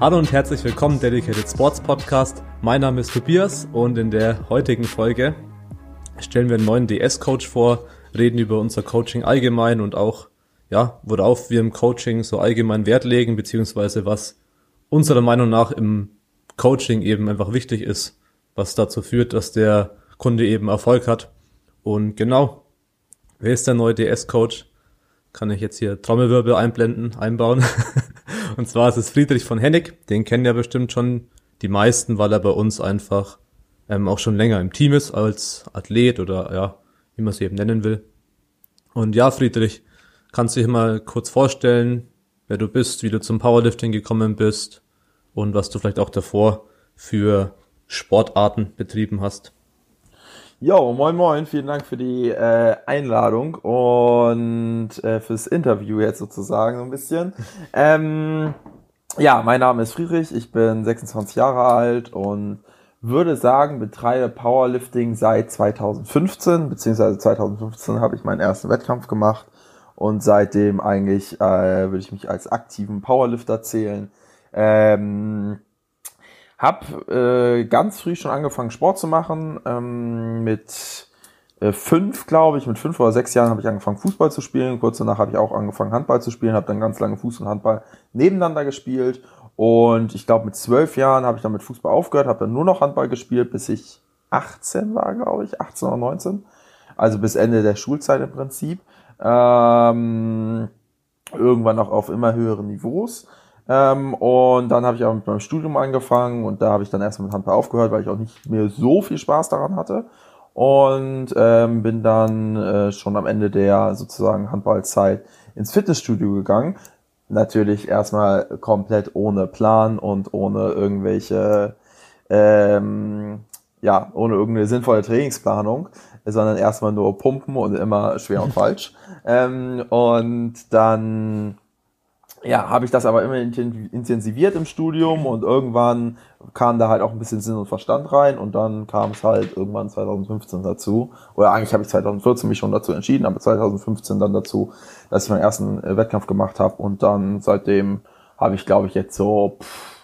Hallo und herzlich willkommen, Dedicated Sports Podcast. Mein Name ist Tobias und in der heutigen Folge stellen wir einen neuen DS-Coach vor, reden über unser Coaching allgemein und auch, ja, worauf wir im Coaching so allgemein Wert legen, beziehungsweise was unserer Meinung nach im Coaching eben einfach wichtig ist, was dazu führt, dass der Kunde eben Erfolg hat. Und genau, wer ist der neue DS-Coach? Kann ich jetzt hier Trommelwirbel einblenden, einbauen. Und zwar ist es Friedrich von Hennig. Den kennen ja bestimmt schon die meisten, weil er bei uns einfach ähm, auch schon länger im Team ist als Athlet oder ja, wie man es eben nennen will. Und ja, Friedrich, kannst du dich mal kurz vorstellen, wer du bist, wie du zum Powerlifting gekommen bist und was du vielleicht auch davor für Sportarten betrieben hast? Jo, moin moin, vielen Dank für die äh, Einladung und äh, fürs Interview jetzt sozusagen so ein bisschen. ähm, ja, mein Name ist Friedrich, ich bin 26 Jahre alt und würde sagen, betreibe Powerlifting seit 2015, beziehungsweise 2015 habe ich meinen ersten Wettkampf gemacht und seitdem eigentlich äh, würde ich mich als aktiven Powerlifter zählen. Ähm, hab äh, ganz früh schon angefangen, Sport zu machen. Ähm, mit äh, fünf, glaube ich, mit fünf oder sechs Jahren habe ich angefangen, Fußball zu spielen. Kurz danach habe ich auch angefangen, Handball zu spielen, habe dann ganz lange Fuß und Handball nebeneinander gespielt. Und ich glaube, mit zwölf Jahren habe ich dann mit Fußball aufgehört, habe dann nur noch Handball gespielt, bis ich 18 war, glaube ich, 18 oder 19. Also bis Ende der Schulzeit im Prinzip. Ähm, irgendwann auch auf immer höheren Niveaus. Ähm, und dann habe ich auch mit meinem Studium angefangen und da habe ich dann erstmal mit Handball aufgehört, weil ich auch nicht mehr so viel Spaß daran hatte. Und ähm, bin dann äh, schon am Ende der sozusagen Handballzeit ins Fitnessstudio gegangen. Natürlich erstmal komplett ohne Plan und ohne irgendwelche, ähm, ja, ohne irgendeine sinnvolle Trainingsplanung, sondern erstmal nur pumpen und immer schwer und falsch. Ähm, und dann ja, habe ich das aber immer intensiviert im Studium und irgendwann kam da halt auch ein bisschen Sinn und Verstand rein und dann kam es halt irgendwann 2015 dazu, oder eigentlich habe ich 2014 mich schon dazu entschieden, aber 2015 dann dazu, dass ich meinen ersten äh, Wettkampf gemacht habe und dann seitdem habe ich, glaube ich, jetzt so pff,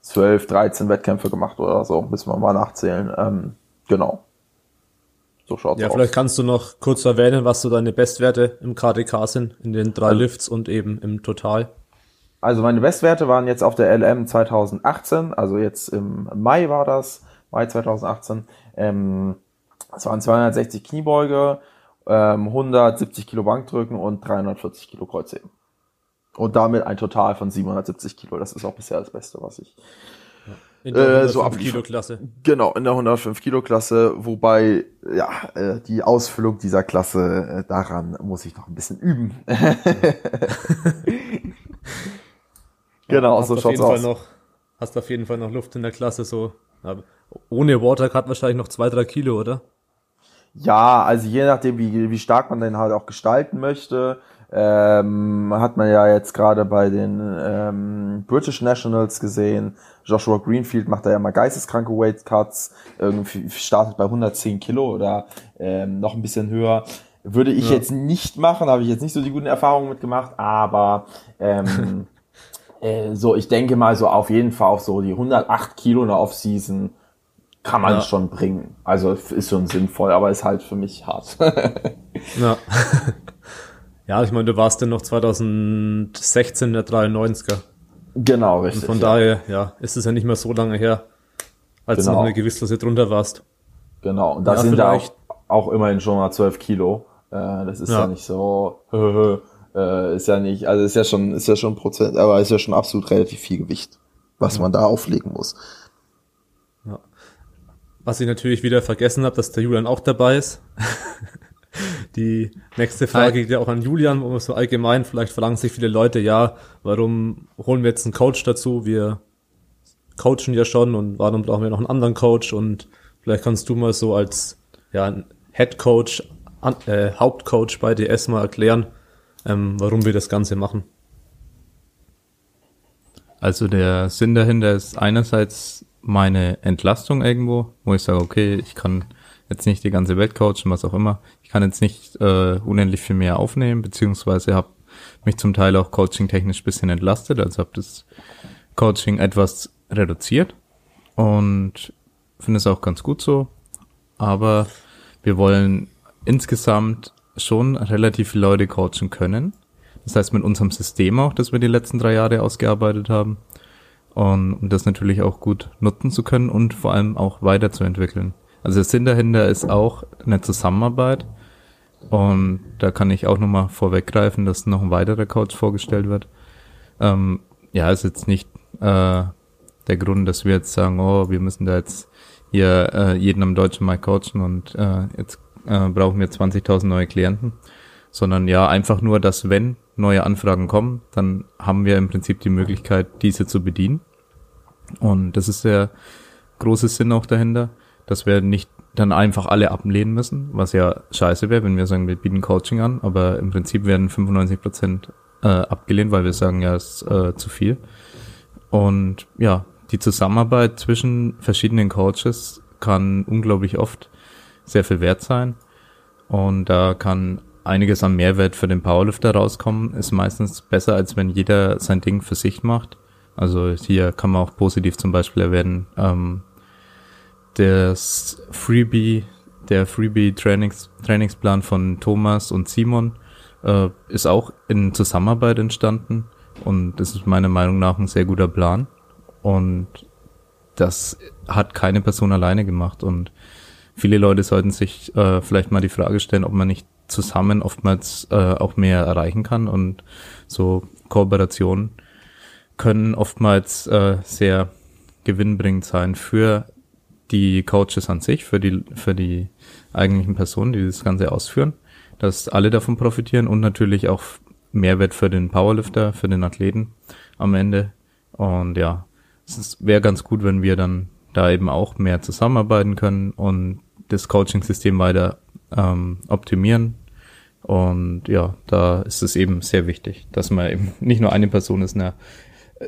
12, 13 Wettkämpfe gemacht oder so, müssen wir mal nachzählen. Ähm, genau. So schaut's ja, aus. vielleicht kannst du noch kurz erwähnen, was so deine Bestwerte im KDK sind, in den drei also, Lifts und eben im Total. Also meine Bestwerte waren jetzt auf der LM 2018, also jetzt im Mai war das, Mai 2018. Ähm, das waren 260 Kniebeuge, ähm, 170 Kilo Bankdrücken und 340 Kilo Kreuzheben. Und damit ein Total von 770 Kilo. Das ist auch bisher das Beste, was ich in der 105 äh, so Kilo Klasse. Genau, in der 105 Kilo Klasse, wobei ja äh, die Ausfüllung dieser Klasse äh, daran muss ich noch ein bisschen üben. genau, ja, so schaut's aus. Noch, hast auf jeden Fall noch Luft in der Klasse so. ohne Watercut wahrscheinlich noch zwei drei Kilo, oder? Ja, also je nachdem, wie, wie stark man den halt auch gestalten möchte. Ähm, hat man ja jetzt gerade bei den ähm, British Nationals gesehen. Joshua Greenfield macht da ja mal geisteskranke Weight Cuts, irgendwie startet bei 110 Kilo oder ähm, noch ein bisschen höher. Würde ich ja. jetzt nicht machen, habe ich jetzt nicht so die guten Erfahrungen mitgemacht, aber ähm, äh, so, ich denke mal so auf jeden Fall auf so die 108 Kilo in der Offseason kann man ja. schon bringen. Also ist schon sinnvoll, aber ist halt für mich hart. ja. Ja, ich meine, du warst denn noch 2016 der 93er. Genau, richtig. Und von ja. daher, ja, ist es ja nicht mehr so lange her, als genau. du noch eine Gewichtsklasse drunter warst. Genau, und da ja, sind da auch, auch immerhin schon mal 12 Kilo. Äh, das ist ja, ja nicht so, äh, ist ja nicht, also ist ja schon, ist ja schon Prozent, aber ist ja schon absolut relativ viel Gewicht, was man da auflegen muss. Ja. Was ich natürlich wieder vergessen habe, dass der Julian auch dabei ist. Die nächste Frage geht ja auch an Julian, wo man so allgemein, vielleicht verlangen sich viele Leute, ja, warum holen wir jetzt einen Coach dazu? Wir coachen ja schon und warum brauchen wir noch einen anderen Coach? Und vielleicht kannst du mal so als ja, Head Coach, äh, Hauptcoach bei DS mal erklären, ähm, warum wir das Ganze machen. Also der Sinn dahinter ist einerseits meine Entlastung irgendwo, wo ich sage, okay, ich kann jetzt nicht die ganze Welt coachen, was auch immer. Kann jetzt nicht äh, unendlich viel mehr aufnehmen, beziehungsweise habe mich zum Teil auch coaching-technisch bisschen entlastet, also habe das Coaching etwas reduziert und finde es auch ganz gut so. Aber wir wollen insgesamt schon relativ viele Leute coachen können. Das heißt mit unserem System auch, das wir die letzten drei Jahre ausgearbeitet haben. Und, um das natürlich auch gut nutzen zu können und vor allem auch weiterzuentwickeln. Also der Sinn dahinter ist auch eine Zusammenarbeit. Und da kann ich auch nochmal vorweggreifen, dass noch ein weiterer Coach vorgestellt wird. Ähm, ja, ist jetzt nicht äh, der Grund, dass wir jetzt sagen, oh, wir müssen da jetzt hier äh, jeden am deutschen Markt coachen und äh, jetzt äh, brauchen wir 20.000 neue Klienten, sondern ja, einfach nur, dass wenn neue Anfragen kommen, dann haben wir im Prinzip die Möglichkeit, diese zu bedienen. Und das ist der große Sinn auch dahinter, dass wir nicht dann einfach alle ablehnen müssen, was ja scheiße wäre, wenn wir sagen, wir bieten Coaching an, aber im Prinzip werden 95 Prozent äh, abgelehnt, weil wir sagen, ja, ist äh, zu viel. Und ja, die Zusammenarbeit zwischen verschiedenen Coaches kann unglaublich oft sehr viel wert sein. Und da kann einiges an Mehrwert für den Powerlifter rauskommen. Ist meistens besser, als wenn jeder sein Ding für sich macht. Also hier kann man auch positiv zum Beispiel erwähnen, ähm, das Freebie, der Freebie Trainings, Trainingsplan von Thomas und Simon äh, ist auch in Zusammenarbeit entstanden und das ist meiner Meinung nach ein sehr guter Plan. Und das hat keine Person alleine gemacht und viele Leute sollten sich äh, vielleicht mal die Frage stellen, ob man nicht zusammen oftmals äh, auch mehr erreichen kann und so Kooperationen können oftmals äh, sehr gewinnbringend sein für die Coaches an sich, für die, für die eigentlichen Personen, die das Ganze ausführen, dass alle davon profitieren und natürlich auch Mehrwert für den Powerlifter, für den Athleten am Ende. Und ja, es wäre ganz gut, wenn wir dann da eben auch mehr zusammenarbeiten können und das Coaching-System weiter ähm, optimieren. Und ja, da ist es eben sehr wichtig, dass man eben nicht nur eine Person ist, eine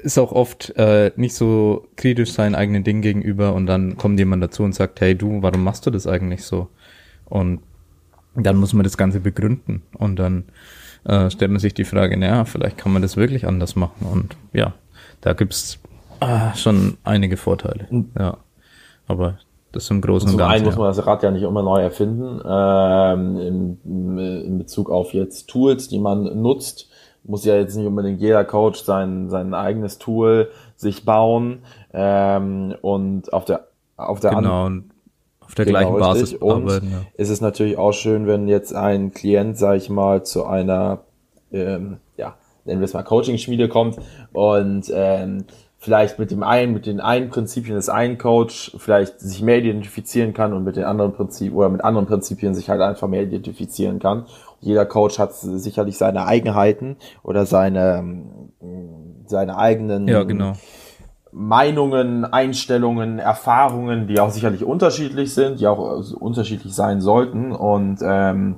ist auch oft äh, nicht so kritisch seinen eigenen Ding gegenüber und dann kommt jemand dazu und sagt, hey du, warum machst du das eigentlich so? Und dann muss man das Ganze begründen und dann äh, stellt man sich die Frage, naja, vielleicht kann man das wirklich anders machen und ja, da gibt's äh, schon einige Vorteile, ja. Aber das im Großen und Ganzen. Zum einen muss man das Rad ja nicht immer neu erfinden, ähm, in, in Bezug auf jetzt Tools, die man nutzt muss ja jetzt nicht unbedingt jeder Coach sein, sein eigenes Tool sich bauen ähm, und auf der auf der genau, und auf der genau, gleichen Basis und arbeiten. Ja. ist es natürlich auch schön, wenn jetzt ein Klient, sag ich mal, zu einer ähm, ja, nennen wir es mal Coaching-Schmiede kommt und ähm, vielleicht mit dem einen, mit den einen Prinzipien des einen Coach vielleicht sich mehr identifizieren kann und mit den anderen Prinzipien oder mit anderen Prinzipien sich halt einfach mehr identifizieren kann jeder Coach hat sicherlich seine Eigenheiten oder seine, seine eigenen ja, genau. Meinungen, Einstellungen, Erfahrungen, die auch sicherlich unterschiedlich sind, die auch unterschiedlich sein sollten. Und ähm,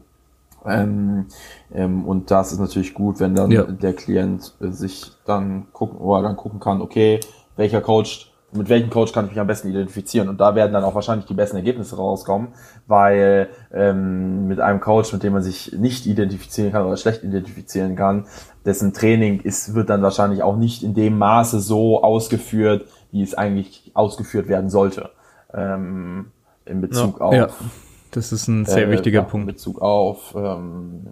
ähm, ähm, und das ist natürlich gut, wenn dann ja. der Klient sich dann gucken oder dann gucken kann, okay, welcher Coach mit welchem Coach kann ich mich am besten identifizieren und da werden dann auch wahrscheinlich die besten Ergebnisse rauskommen, weil ähm, mit einem Coach, mit dem man sich nicht identifizieren kann oder schlecht identifizieren kann, dessen Training ist, wird dann wahrscheinlich auch nicht in dem Maße so ausgeführt, wie es eigentlich ausgeführt werden sollte. Ähm, in Bezug ja, auf. Ja, das ist ein sehr äh, wichtiger Punkt. In Bezug auf ähm,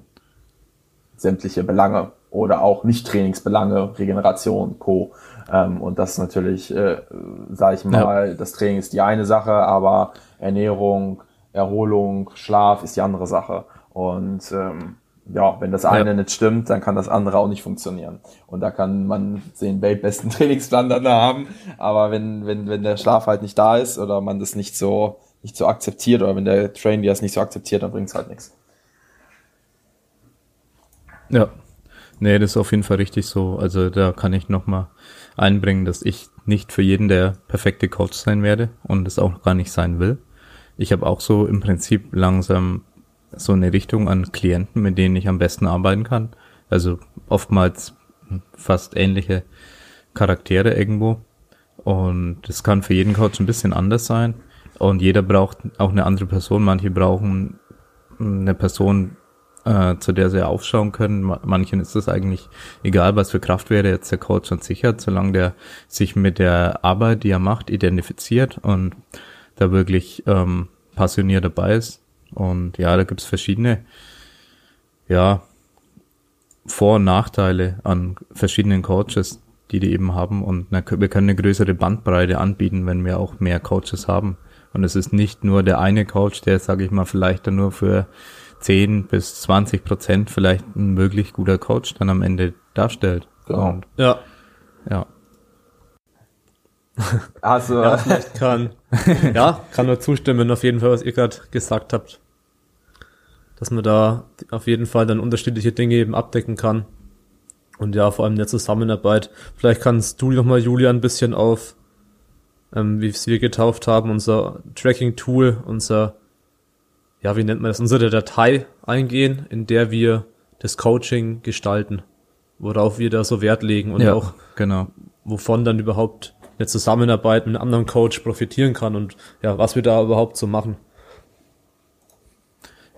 sämtliche Belange oder auch Nicht-Trainingsbelange, Regeneration, Co. Ähm, und das ist natürlich, äh, sage ich mal, ja. das Training ist die eine Sache, aber Ernährung, Erholung, Schlaf ist die andere Sache. Und ähm, ja, wenn das eine ja. nicht stimmt, dann kann das andere auch nicht funktionieren. Und da kann man den weltbesten Trainingsplan dann haben, aber wenn, wenn, wenn der Schlaf halt nicht da ist oder man das nicht so, nicht so akzeptiert oder wenn der Trainer das nicht so akzeptiert, dann bringt es halt nichts. Ja, nee, das ist auf jeden Fall richtig so. Also da kann ich nochmal einbringen, dass ich nicht für jeden der perfekte Coach sein werde und es auch gar nicht sein will. Ich habe auch so im Prinzip langsam so eine Richtung an Klienten, mit denen ich am besten arbeiten kann. Also oftmals fast ähnliche Charaktere irgendwo. Und es kann für jeden Coach ein bisschen anders sein. Und jeder braucht auch eine andere Person. Manche brauchen eine Person, äh, zu der sie aufschauen können. Manchen ist es eigentlich egal, was für Kraft wäre jetzt der Coach an sich hat, solange der sich mit der Arbeit, die er macht, identifiziert und da wirklich ähm, passioniert dabei ist. Und ja, da gibt's verschiedene, ja, Vor- und Nachteile an verschiedenen Coaches, die die eben haben. Und wir können eine größere Bandbreite anbieten, wenn wir auch mehr Coaches haben. Und es ist nicht nur der eine Coach, der, sage ich mal, vielleicht dann nur für 10 bis 20 Prozent vielleicht ein wirklich guter Coach dann am Ende darstellt. Genau. Und, ja. Ja. Also, ja, vielleicht kann, ja, kann nur zustimmen auf jeden Fall, was ihr gerade gesagt habt. Dass man da auf jeden Fall dann unterschiedliche Dinge eben abdecken kann. Und ja, vor allem in der Zusammenarbeit. Vielleicht kannst du nochmal, Julian, ein bisschen auf, ähm, wie es wir getauft haben, unser Tracking-Tool, unser ja, wie nennt man das, unsere Datei eingehen, in der wir das Coaching gestalten, worauf wir da so Wert legen und ja, auch genau. wovon dann überhaupt eine Zusammenarbeit mit einem anderen Coach profitieren kann und ja, was wir da überhaupt so machen.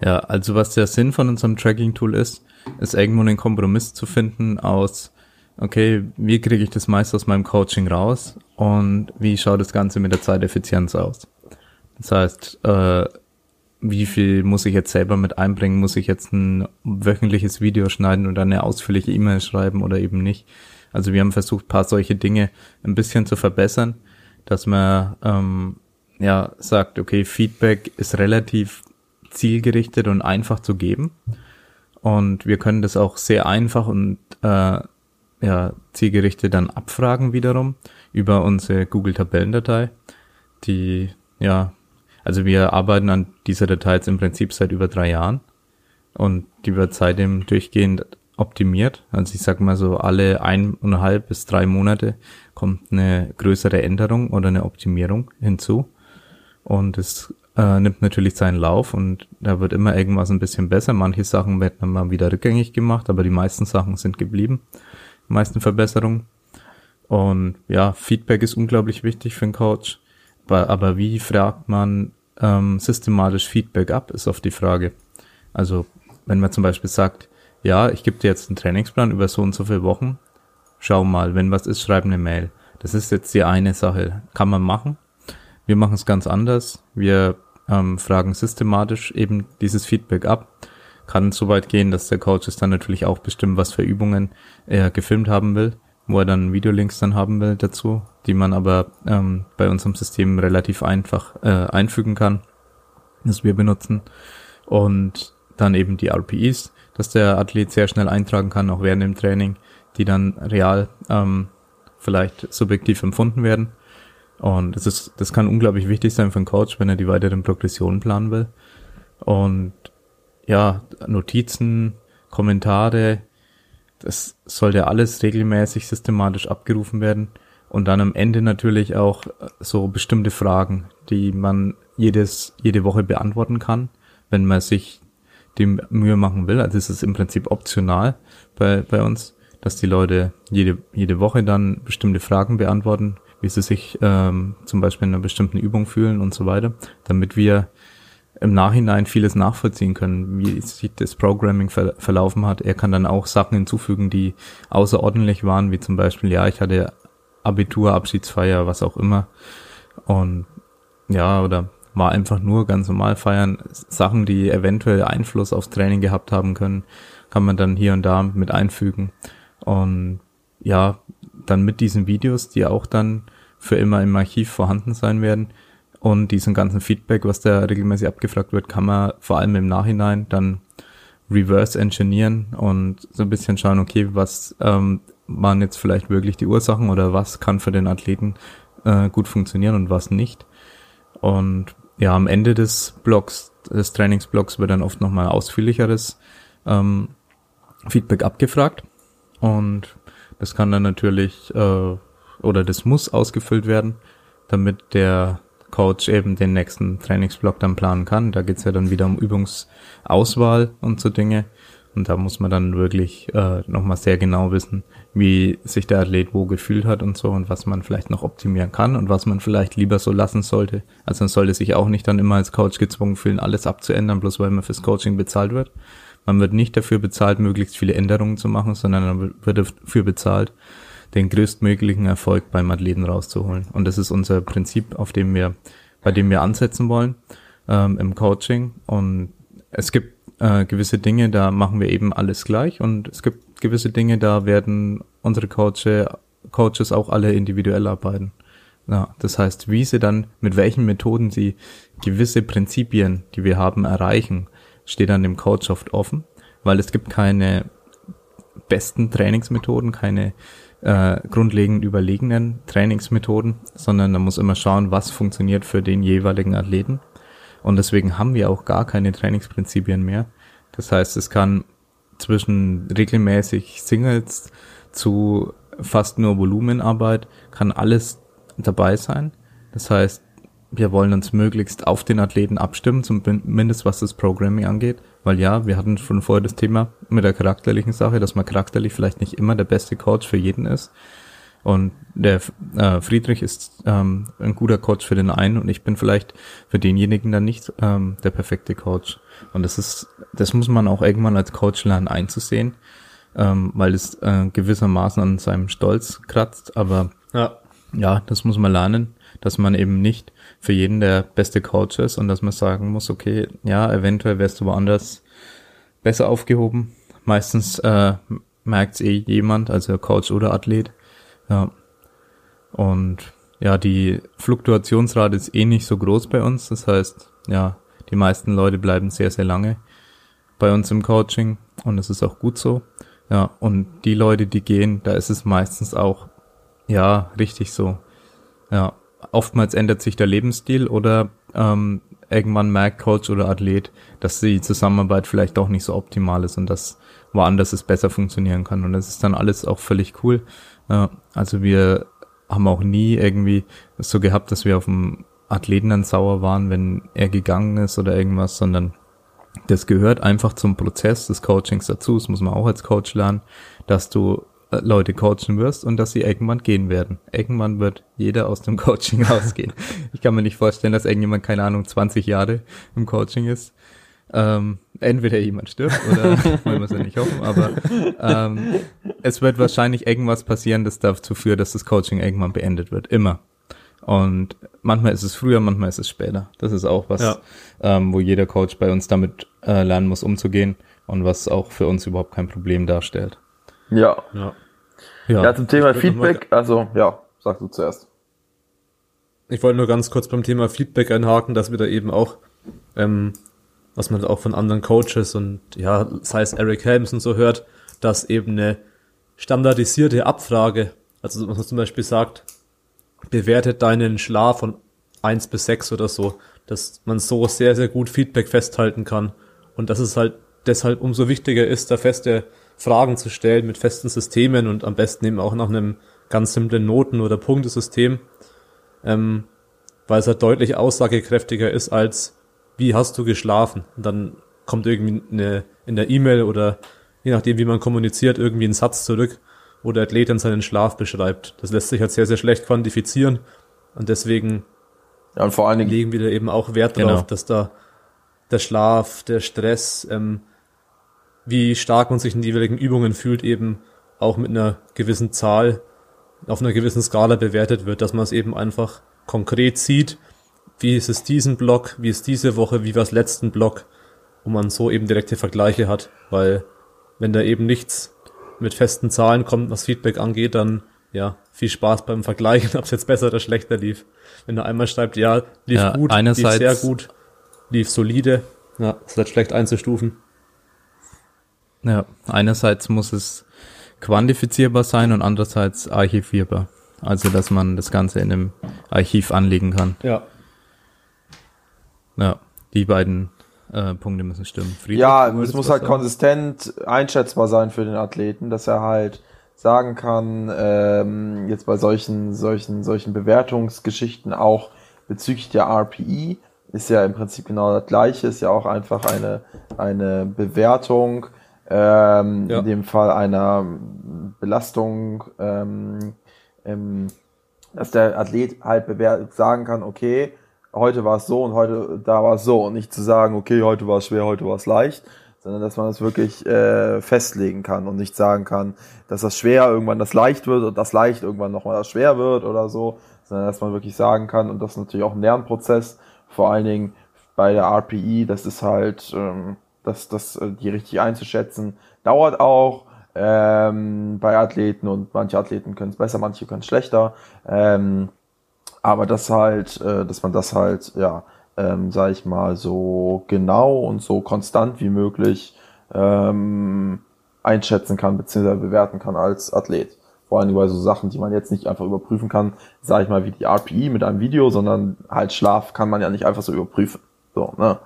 Ja, also was der Sinn von unserem Tracking-Tool ist, ist irgendwo einen Kompromiss zu finden aus, okay, wie kriege ich das meiste aus meinem Coaching raus und wie schaut das Ganze mit der Zeiteffizienz aus. Das heißt, äh, wie viel muss ich jetzt selber mit einbringen? Muss ich jetzt ein wöchentliches Video schneiden oder eine ausführliche E-Mail schreiben oder eben nicht? Also wir haben versucht, paar solche Dinge ein bisschen zu verbessern, dass man ähm, ja sagt, okay, Feedback ist relativ zielgerichtet und einfach zu geben. Und wir können das auch sehr einfach und äh, ja, zielgerichtet dann abfragen wiederum über unsere Google-Tabellendatei, die ja also wir arbeiten an dieser Datei jetzt im Prinzip seit über drei Jahren und die wird seitdem durchgehend optimiert. Also ich sag mal so alle eineinhalb bis drei Monate kommt eine größere Änderung oder eine Optimierung hinzu und es äh, nimmt natürlich seinen Lauf und da wird immer irgendwas ein bisschen besser. Manche Sachen werden dann mal wieder rückgängig gemacht, aber die meisten Sachen sind geblieben, die meisten Verbesserungen. Und ja, Feedback ist unglaublich wichtig für einen Coach. Aber, aber wie fragt man ähm, systematisch Feedback ab, ist oft die Frage. Also wenn man zum Beispiel sagt, ja, ich gebe dir jetzt einen Trainingsplan über so und so viele Wochen, schau mal, wenn was ist, schreib eine Mail. Das ist jetzt die eine Sache. Kann man machen. Wir machen es ganz anders. Wir ähm, fragen systematisch eben dieses Feedback ab. Kann so weit gehen, dass der Coach es dann natürlich auch bestimmt, was für Übungen er gefilmt haben will wo er dann Videolinks dann haben will dazu, die man aber ähm, bei unserem System relativ einfach äh, einfügen kann, das wir benutzen. Und dann eben die RPEs, dass der Athlet sehr schnell eintragen kann, auch während dem Training, die dann real ähm, vielleicht subjektiv empfunden werden. Und das ist, das kann unglaublich wichtig sein für einen Coach, wenn er die weiteren Progressionen planen will. Und ja, Notizen, Kommentare, das sollte alles regelmäßig systematisch abgerufen werden und dann am Ende natürlich auch äh, so bestimmte Fragen, die man jedes, jede Woche beantworten kann, wenn man sich die Mühe machen will. Also es ist im Prinzip optional bei, bei uns, dass die Leute jede, jede Woche dann bestimmte Fragen beantworten, wie sie sich ähm, zum Beispiel in einer bestimmten Übung fühlen und so weiter, damit wir im Nachhinein vieles nachvollziehen können, wie sich das Programming ver verlaufen hat. Er kann dann auch Sachen hinzufügen, die außerordentlich waren, wie zum Beispiel, ja, ich hatte Abitur, Abschiedsfeier, was auch immer. Und ja, oder war einfach nur ganz normal feiern. Sachen, die eventuell Einfluss aufs Training gehabt haben können, kann man dann hier und da mit einfügen. Und ja, dann mit diesen Videos, die auch dann für immer im Archiv vorhanden sein werden, und diesen ganzen Feedback, was da regelmäßig abgefragt wird, kann man vor allem im Nachhinein dann reverse engineeren und so ein bisschen schauen, okay, was ähm, waren jetzt vielleicht wirklich die Ursachen oder was kann für den Athleten äh, gut funktionieren und was nicht. Und ja, am Ende des Blogs, des Trainingsblogs wird dann oft nochmal ausführlicheres ähm, Feedback abgefragt. Und das kann dann natürlich äh, oder das muss ausgefüllt werden, damit der Coach eben den nächsten Trainingsblock dann planen kann. Da geht's ja dann wieder um Übungsauswahl und so Dinge. Und da muss man dann wirklich äh, nochmal sehr genau wissen, wie sich der Athlet wo gefühlt hat und so und was man vielleicht noch optimieren kann und was man vielleicht lieber so lassen sollte. Also man sollte sich auch nicht dann immer als Coach gezwungen fühlen, alles abzuändern, bloß weil man fürs Coaching bezahlt wird. Man wird nicht dafür bezahlt, möglichst viele Änderungen zu machen, sondern man wird dafür bezahlt, den größtmöglichen Erfolg beim Athleten rauszuholen. Und das ist unser Prinzip, auf dem wir, bei dem wir ansetzen wollen ähm, im Coaching. Und es gibt äh, gewisse Dinge, da machen wir eben alles gleich und es gibt gewisse Dinge, da werden unsere Coaches, Coaches auch alle individuell arbeiten. Ja, das heißt, wie sie dann, mit welchen Methoden sie gewisse Prinzipien, die wir haben, erreichen, steht dann dem Coach oft offen, weil es gibt keine besten Trainingsmethoden, keine äh, grundlegend überlegenen Trainingsmethoden, sondern man muss immer schauen, was funktioniert für den jeweiligen Athleten. Und deswegen haben wir auch gar keine Trainingsprinzipien mehr. Das heißt, es kann zwischen regelmäßig Singles zu fast nur Volumenarbeit, kann alles dabei sein. Das heißt, wir wollen uns möglichst auf den Athleten abstimmen, zumindest was das Programming angeht. Weil ja, wir hatten schon vorher das Thema mit der charakterlichen Sache, dass man charakterlich vielleicht nicht immer der beste Coach für jeden ist. Und der äh, Friedrich ist ähm, ein guter Coach für den einen und ich bin vielleicht für denjenigen dann nicht ähm, der perfekte Coach. Und das ist, das muss man auch irgendwann als Coach lernen einzusehen, ähm, weil es äh, gewissermaßen an seinem Stolz kratzt. Aber ja. ja, das muss man lernen, dass man eben nicht für jeden der beste Coach ist und dass man sagen muss, okay, ja, eventuell wärst du woanders besser aufgehoben. Meistens äh, merkt eh jemand, also Coach oder Athlet. Ja. Und ja, die Fluktuationsrate ist eh nicht so groß bei uns. Das heißt, ja, die meisten Leute bleiben sehr, sehr lange bei uns im Coaching und das ist auch gut so. Ja, und die Leute, die gehen, da ist es meistens auch, ja, richtig so. Ja, oftmals ändert sich der Lebensstil oder ähm, irgendwann merkt Coach oder Athlet, dass die Zusammenarbeit vielleicht doch nicht so optimal ist und dass woanders es besser funktionieren kann. Und das ist dann alles auch völlig cool. Ja, also wir haben auch nie irgendwie so gehabt, dass wir auf dem Athleten dann sauer waren, wenn er gegangen ist oder irgendwas, sondern das gehört einfach zum Prozess des Coachings dazu. Das muss man auch als Coach lernen, dass du äh, Leute coachen wirst und dass sie irgendwann gehen werden. Irgendwann wird jeder aus dem Coaching rausgehen. Ich kann mir nicht vorstellen, dass irgendjemand, keine Ahnung, 20 Jahre im Coaching ist. Ähm, entweder jemand stirbt oder wollen wir es ja nicht hoffen, aber ähm, es wird wahrscheinlich irgendwas passieren, das dazu führt, dass das Coaching irgendwann beendet wird. Immer. Und manchmal ist es früher, manchmal ist es später. Das ist auch was, ja. ähm, wo jeder Coach bei uns damit äh, lernen muss, umzugehen und was auch für uns überhaupt kein Problem darstellt. Ja. Ja, ja, ja zum Thema Feedback, also ja, sag du zuerst. Ich wollte nur ganz kurz beim Thema Feedback einhaken, dass wir da eben auch, ähm, was man auch von anderen Coaches und ja, sei es Eric Helms und so hört, dass eben eine standardisierte Abfrage, also was man zum Beispiel sagt, bewertet deinen Schlaf von eins bis sechs oder so, dass man so sehr, sehr gut Feedback festhalten kann und dass es halt deshalb umso wichtiger ist, da feste Fragen zu stellen mit festen Systemen und am besten eben auch nach einem ganz simplen Noten- oder Punktesystem, ähm, weil es halt deutlich aussagekräftiger ist als wie hast du geschlafen? Und dann kommt irgendwie eine, in der E-Mail oder je nachdem, wie man kommuniziert, irgendwie ein Satz zurück, wo der Athlet dann seinen Schlaf beschreibt. Das lässt sich halt sehr, sehr schlecht quantifizieren und deswegen ja, und vor allen Dingen legen wir da eben auch Wert darauf, genau. dass da der Schlaf, der Stress, ähm, wie stark man sich in die jeweiligen Übungen fühlt, eben auch mit einer gewissen Zahl auf einer gewissen Skala bewertet wird, dass man es eben einfach konkret sieht, wie ist es diesen Block, wie ist diese Woche, wie war es letzten Block, wo man so eben direkte Vergleiche hat, weil wenn da eben nichts mit festen Zahlen kommt, was Feedback angeht, dann ja, viel Spaß beim Vergleichen, ob es jetzt besser oder schlechter lief. Wenn er einmal schreibt, ja, lief ja, gut, lief sehr gut, lief solide, ja, ist halt schlecht einzustufen. Ja, einerseits muss es quantifizierbar sein und andererseits archivierbar. Also, dass man das Ganze in einem Archiv anlegen kann. Ja. Ja, die beiden äh, Punkte müssen stimmen. Friedrich, ja, es muss halt sagen? konsistent einschätzbar sein für den Athleten, dass er halt sagen kann, ähm, jetzt bei solchen, solchen, solchen Bewertungsgeschichten auch bezüglich der RPI, ist ja im Prinzip genau das gleiche, ist ja auch einfach eine, eine Bewertung, ähm, ja. in dem Fall einer Belastung, ähm, ähm, dass der Athlet halt sagen kann, okay, heute war es so und heute da war es so und nicht zu sagen, okay, heute war es schwer, heute war es leicht, sondern dass man das wirklich äh, festlegen kann und nicht sagen kann, dass das schwer irgendwann das leicht wird und das leicht irgendwann nochmal das schwer wird oder so, sondern dass man wirklich sagen kann und das ist natürlich auch ein Lernprozess, vor allen Dingen bei der RPI, das ist halt, ähm, das, das, äh, die richtig einzuschätzen, dauert auch ähm, bei Athleten und manche Athleten können es besser, manche können es schlechter. Ähm, aber das halt, äh, dass man das halt, ja, ähm, sag ich mal, so genau und so konstant wie möglich ähm, einschätzen kann, beziehungsweise bewerten kann als Athlet. Vor allem bei so Sachen, die man jetzt nicht einfach überprüfen kann, sage ich mal, wie die RPI mit einem Video, sondern halt Schlaf kann man ja nicht einfach so überprüfen. So, ne?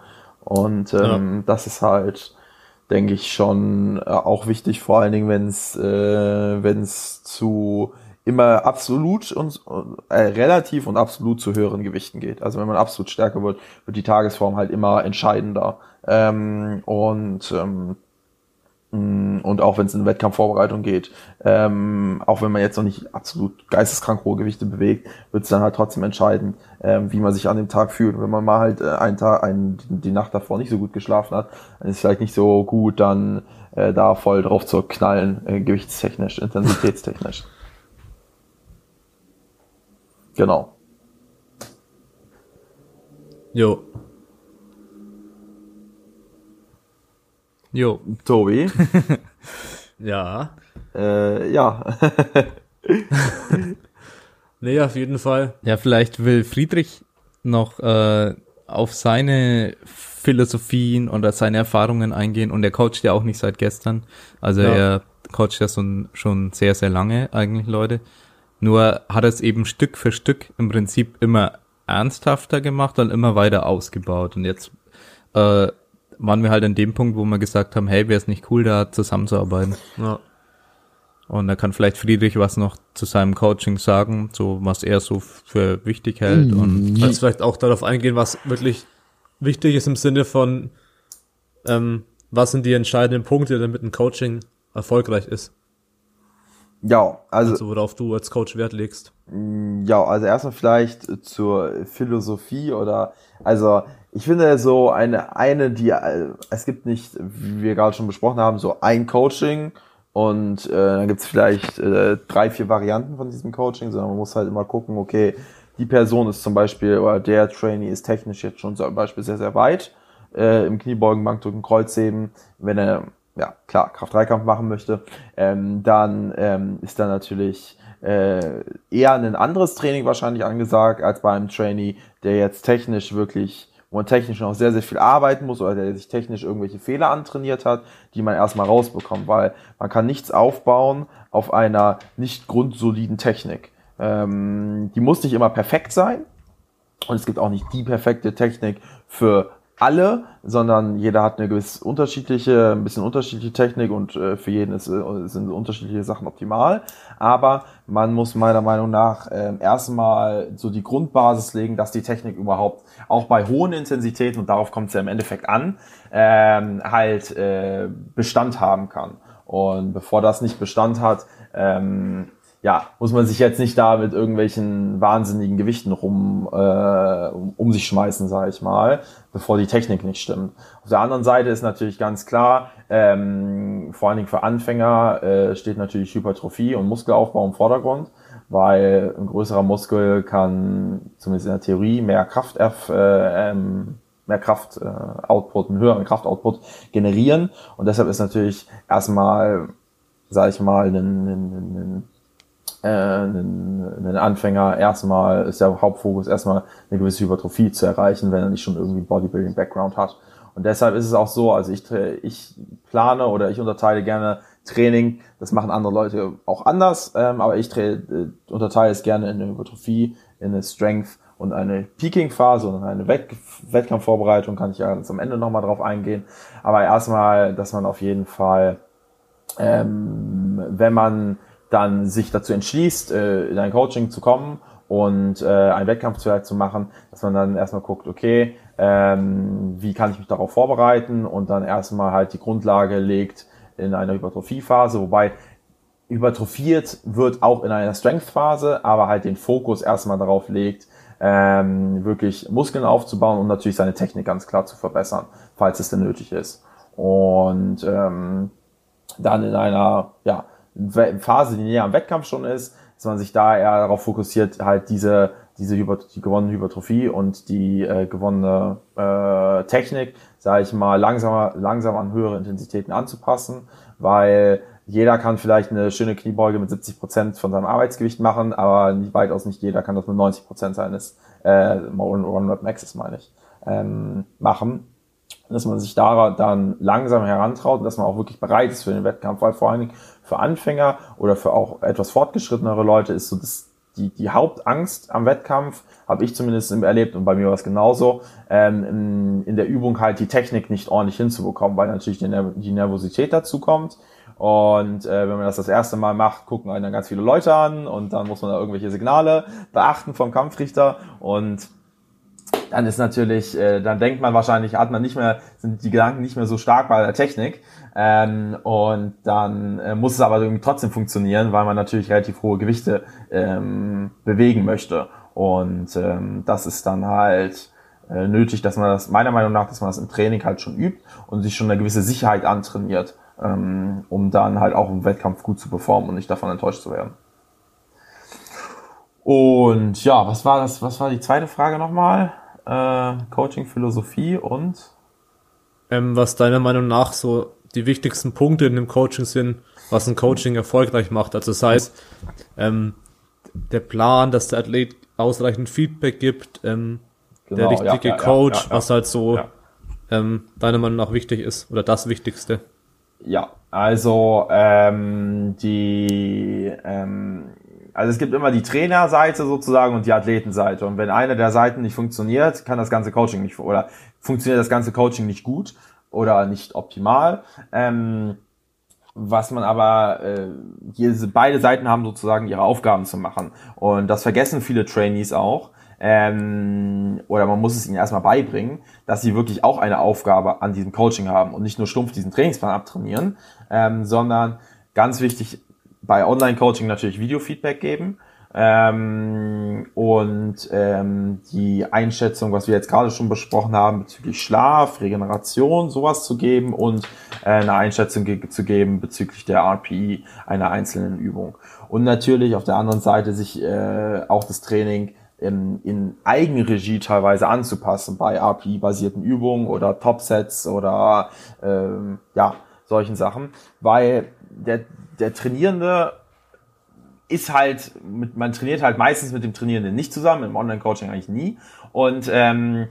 Und ähm, ja. das ist halt, denke ich, schon äh, auch wichtig, vor allen Dingen, wenn es äh, wenn's zu immer absolut und äh, relativ und absolut zu höheren Gewichten geht. Also wenn man absolut stärker wird, wird die Tagesform halt immer entscheidender. Ähm, und ähm, und auch wenn es in Wettkampfvorbereitung geht, ähm, auch wenn man jetzt noch nicht absolut geisteskrank hohe Gewichte bewegt, wird es dann halt trotzdem entscheiden, ähm, wie man sich an dem Tag fühlt. Und wenn man mal halt äh, einen Tag, einen, die Nacht davor nicht so gut geschlafen hat, dann ist es vielleicht nicht so gut, dann äh, da voll drauf zu knallen, äh, gewichtstechnisch, intensitätstechnisch. Genau. Jo. Jo. Tobi. ja. Äh, ja. nee, auf jeden Fall. Ja, vielleicht will Friedrich noch äh, auf seine Philosophien oder seine Erfahrungen eingehen und er coacht ja auch nicht seit gestern. Also ja. er coacht ja so, schon sehr, sehr lange eigentlich Leute. Nur hat es eben Stück für Stück im Prinzip immer ernsthafter gemacht und immer weiter ausgebaut. Und jetzt äh, waren wir halt an dem Punkt, wo wir gesagt haben, hey, wäre es nicht cool, da zusammenzuarbeiten. Ja. Und da kann vielleicht Friedrich was noch zu seinem Coaching sagen, so was er so für wichtig hält. Mhm. Und kannst vielleicht auch darauf eingehen, was wirklich wichtig ist im Sinne von, ähm, was sind die entscheidenden Punkte, damit ein Coaching erfolgreich ist. Ja, also, also worauf du als Coach Wert legst. Ja, also erstmal vielleicht zur Philosophie oder also ich finde so eine eine die äh, es gibt nicht, wie wir gerade schon besprochen haben, so ein Coaching und äh, dann gibt's vielleicht äh, drei vier Varianten von diesem Coaching, sondern man muss halt immer gucken, okay, die Person ist zum Beispiel oder der Trainee ist technisch jetzt schon zum Beispiel sehr sehr weit äh, im Kniebeugen, Bankdrücken, Kreuzheben, wenn er ja, klar, Kraft-3-Kampf machen möchte, ähm, dann ähm, ist da natürlich äh, eher ein anderes Training wahrscheinlich angesagt, als bei einem Trainee, der jetzt technisch wirklich, wo man technisch noch sehr, sehr viel arbeiten muss oder der sich technisch irgendwelche Fehler antrainiert hat, die man erstmal rausbekommt, weil man kann nichts aufbauen auf einer nicht grundsoliden Technik. Ähm, die muss nicht immer perfekt sein und es gibt auch nicht die perfekte Technik für alle, sondern jeder hat eine gewisse unterschiedliche, ein bisschen unterschiedliche Technik und äh, für jeden ist, äh, sind unterschiedliche Sachen optimal. Aber man muss meiner Meinung nach äh, erstmal so die Grundbasis legen, dass die Technik überhaupt auch bei hohen Intensitäten, und darauf kommt es ja im Endeffekt an, ähm, halt äh, Bestand haben kann. Und bevor das nicht Bestand hat, ähm, ja, muss man sich jetzt nicht da mit irgendwelchen wahnsinnigen Gewichten rum äh, um, sich schmeißen, sage ich mal, bevor die Technik nicht stimmt. Auf der anderen Seite ist natürlich ganz klar, ähm, vor allen Dingen für Anfänger äh, steht natürlich Hypertrophie und Muskelaufbau im Vordergrund, weil ein größerer Muskel kann zumindest in der Theorie mehr Kraft äh, ähm, mehr Kraft äh, Output, einen höheren Kraftoutput generieren und deshalb ist natürlich erstmal, sage ich mal, ein, ein, ein äh, einen Anfänger erstmal ist der Hauptfokus erstmal eine gewisse Hypertrophie zu erreichen, wenn er nicht schon irgendwie Bodybuilding-Background hat. Und deshalb ist es auch so, also ich, ich plane oder ich unterteile gerne Training, das machen andere Leute auch anders, ähm, aber ich äh, unterteile es gerne in eine Hypertrophie, in eine Strength und eine Peaking-Phase und eine Wett Wettkampfvorbereitung, kann ich ja ganz am Ende nochmal drauf eingehen. Aber erstmal, dass man auf jeden Fall, ähm, wenn man dann sich dazu entschließt, äh, in ein Coaching zu kommen und äh, einen Wettkampf zu machen, dass man dann erstmal guckt, okay, ähm, wie kann ich mich darauf vorbereiten und dann erstmal halt die Grundlage legt, in einer Hypertrophiephase, wobei hypertrophiert wird auch in einer Strength-Phase, aber halt den Fokus erstmal darauf legt, ähm, wirklich Muskeln aufzubauen und natürlich seine Technik ganz klar zu verbessern, falls es denn nötig ist. Und ähm, dann in einer ja, Phase, die näher am Wettkampf schon ist, dass man sich da eher darauf fokussiert, halt diese, diese Hyper die gewonnene Hypertrophie und die äh, gewonnene äh, Technik, sage ich mal, langsamer, langsam an höhere Intensitäten anzupassen, weil jeder kann vielleicht eine schöne Kniebeuge mit 70 Prozent von seinem Arbeitsgewicht machen, aber nicht, weitaus nicht jeder kann das mit 90 Prozent seines äh, One-Rep Maxes, meine ich, ähm, machen dass man sich da dann langsam herantraut und dass man auch wirklich bereit ist für den Wettkampf, weil vor allen Dingen für Anfänger oder für auch etwas fortgeschrittenere Leute ist so das, die, die Hauptangst am Wettkampf, habe ich zumindest erlebt und bei mir war es genauso, ähm, in, der Übung halt die Technik nicht ordentlich hinzubekommen, weil natürlich die, Ner die Nervosität dazu kommt. Und äh, wenn man das das erste Mal macht, gucken einen dann ganz viele Leute an und dann muss man da irgendwelche Signale beachten vom Kampfrichter und dann ist natürlich, äh, dann denkt man wahrscheinlich, hat man nicht mehr, sind die Gedanken nicht mehr so stark bei der Technik. Ähm, und dann äh, muss es aber trotzdem funktionieren, weil man natürlich relativ hohe Gewichte ähm, bewegen möchte. Und ähm, das ist dann halt äh, nötig, dass man das, meiner Meinung nach, dass man das im Training halt schon übt und sich schon eine gewisse Sicherheit antrainiert, ähm, um dann halt auch im Wettkampf gut zu performen und nicht davon enttäuscht zu werden. Und ja, was war das, was war die zweite Frage nochmal? Äh, Coaching-Philosophie und ähm, was deiner Meinung nach so die wichtigsten Punkte in dem Coaching sind, was ein Coaching erfolgreich macht. Also das heißt, ähm, der Plan, dass der Athlet ausreichend Feedback gibt, ähm, genau, der richtige ja, ja, Coach, ja, was halt so ähm, deiner Meinung nach wichtig ist oder das Wichtigste. Ja, also ähm, die ähm, also es gibt immer die Trainerseite sozusagen und die Athletenseite. Und wenn eine der Seiten nicht funktioniert, kann das ganze Coaching nicht oder funktioniert das ganze Coaching nicht gut oder nicht optimal. Ähm, was man aber, äh, hier, beide Seiten haben sozusagen ihre Aufgaben zu machen. Und das vergessen viele Trainees auch. Ähm, oder man muss es ihnen erstmal beibringen, dass sie wirklich auch eine Aufgabe an diesem Coaching haben und nicht nur stumpf diesen Trainingsplan abtrainieren, ähm, sondern ganz wichtig, bei Online-Coaching natürlich Video-Feedback geben. Ähm, und ähm, die Einschätzung, was wir jetzt gerade schon besprochen haben, bezüglich Schlaf, Regeneration, sowas zu geben und äh, eine Einschätzung ge zu geben bezüglich der RPI einer einzelnen Übung. Und natürlich auf der anderen Seite sich äh, auch das Training in, in Eigenregie teilweise anzupassen bei RPI-basierten Übungen oder Topsets oder ähm, ja, solchen Sachen, weil der, der Trainierende ist halt, mit, man trainiert halt meistens mit dem Trainierenden nicht zusammen, im Online-Coaching eigentlich nie. Und ähm,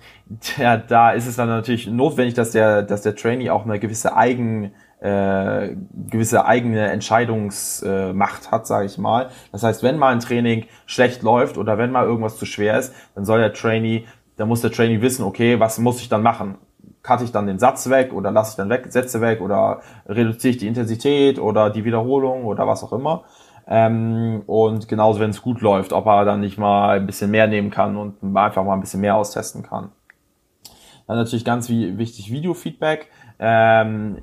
der, da ist es dann natürlich notwendig, dass der, dass der Trainee auch eine gewisse Eigen, äh, gewisse eigene Entscheidungsmacht äh, hat, sage ich mal. Das heißt, wenn mal ein Training schlecht läuft oder wenn mal irgendwas zu schwer ist, dann soll der Trainee, dann muss der Trainee wissen, okay, was muss ich dann machen? Cutte ich dann den Satz weg oder lasse ich dann weg, Sätze weg oder reduziere ich die Intensität oder die Wiederholung oder was auch immer. Ähm, und genauso, wenn es gut läuft, ob er dann nicht mal ein bisschen mehr nehmen kann und einfach mal ein bisschen mehr austesten kann. Dann natürlich ganz wie, wichtig Videofeedback. Ähm,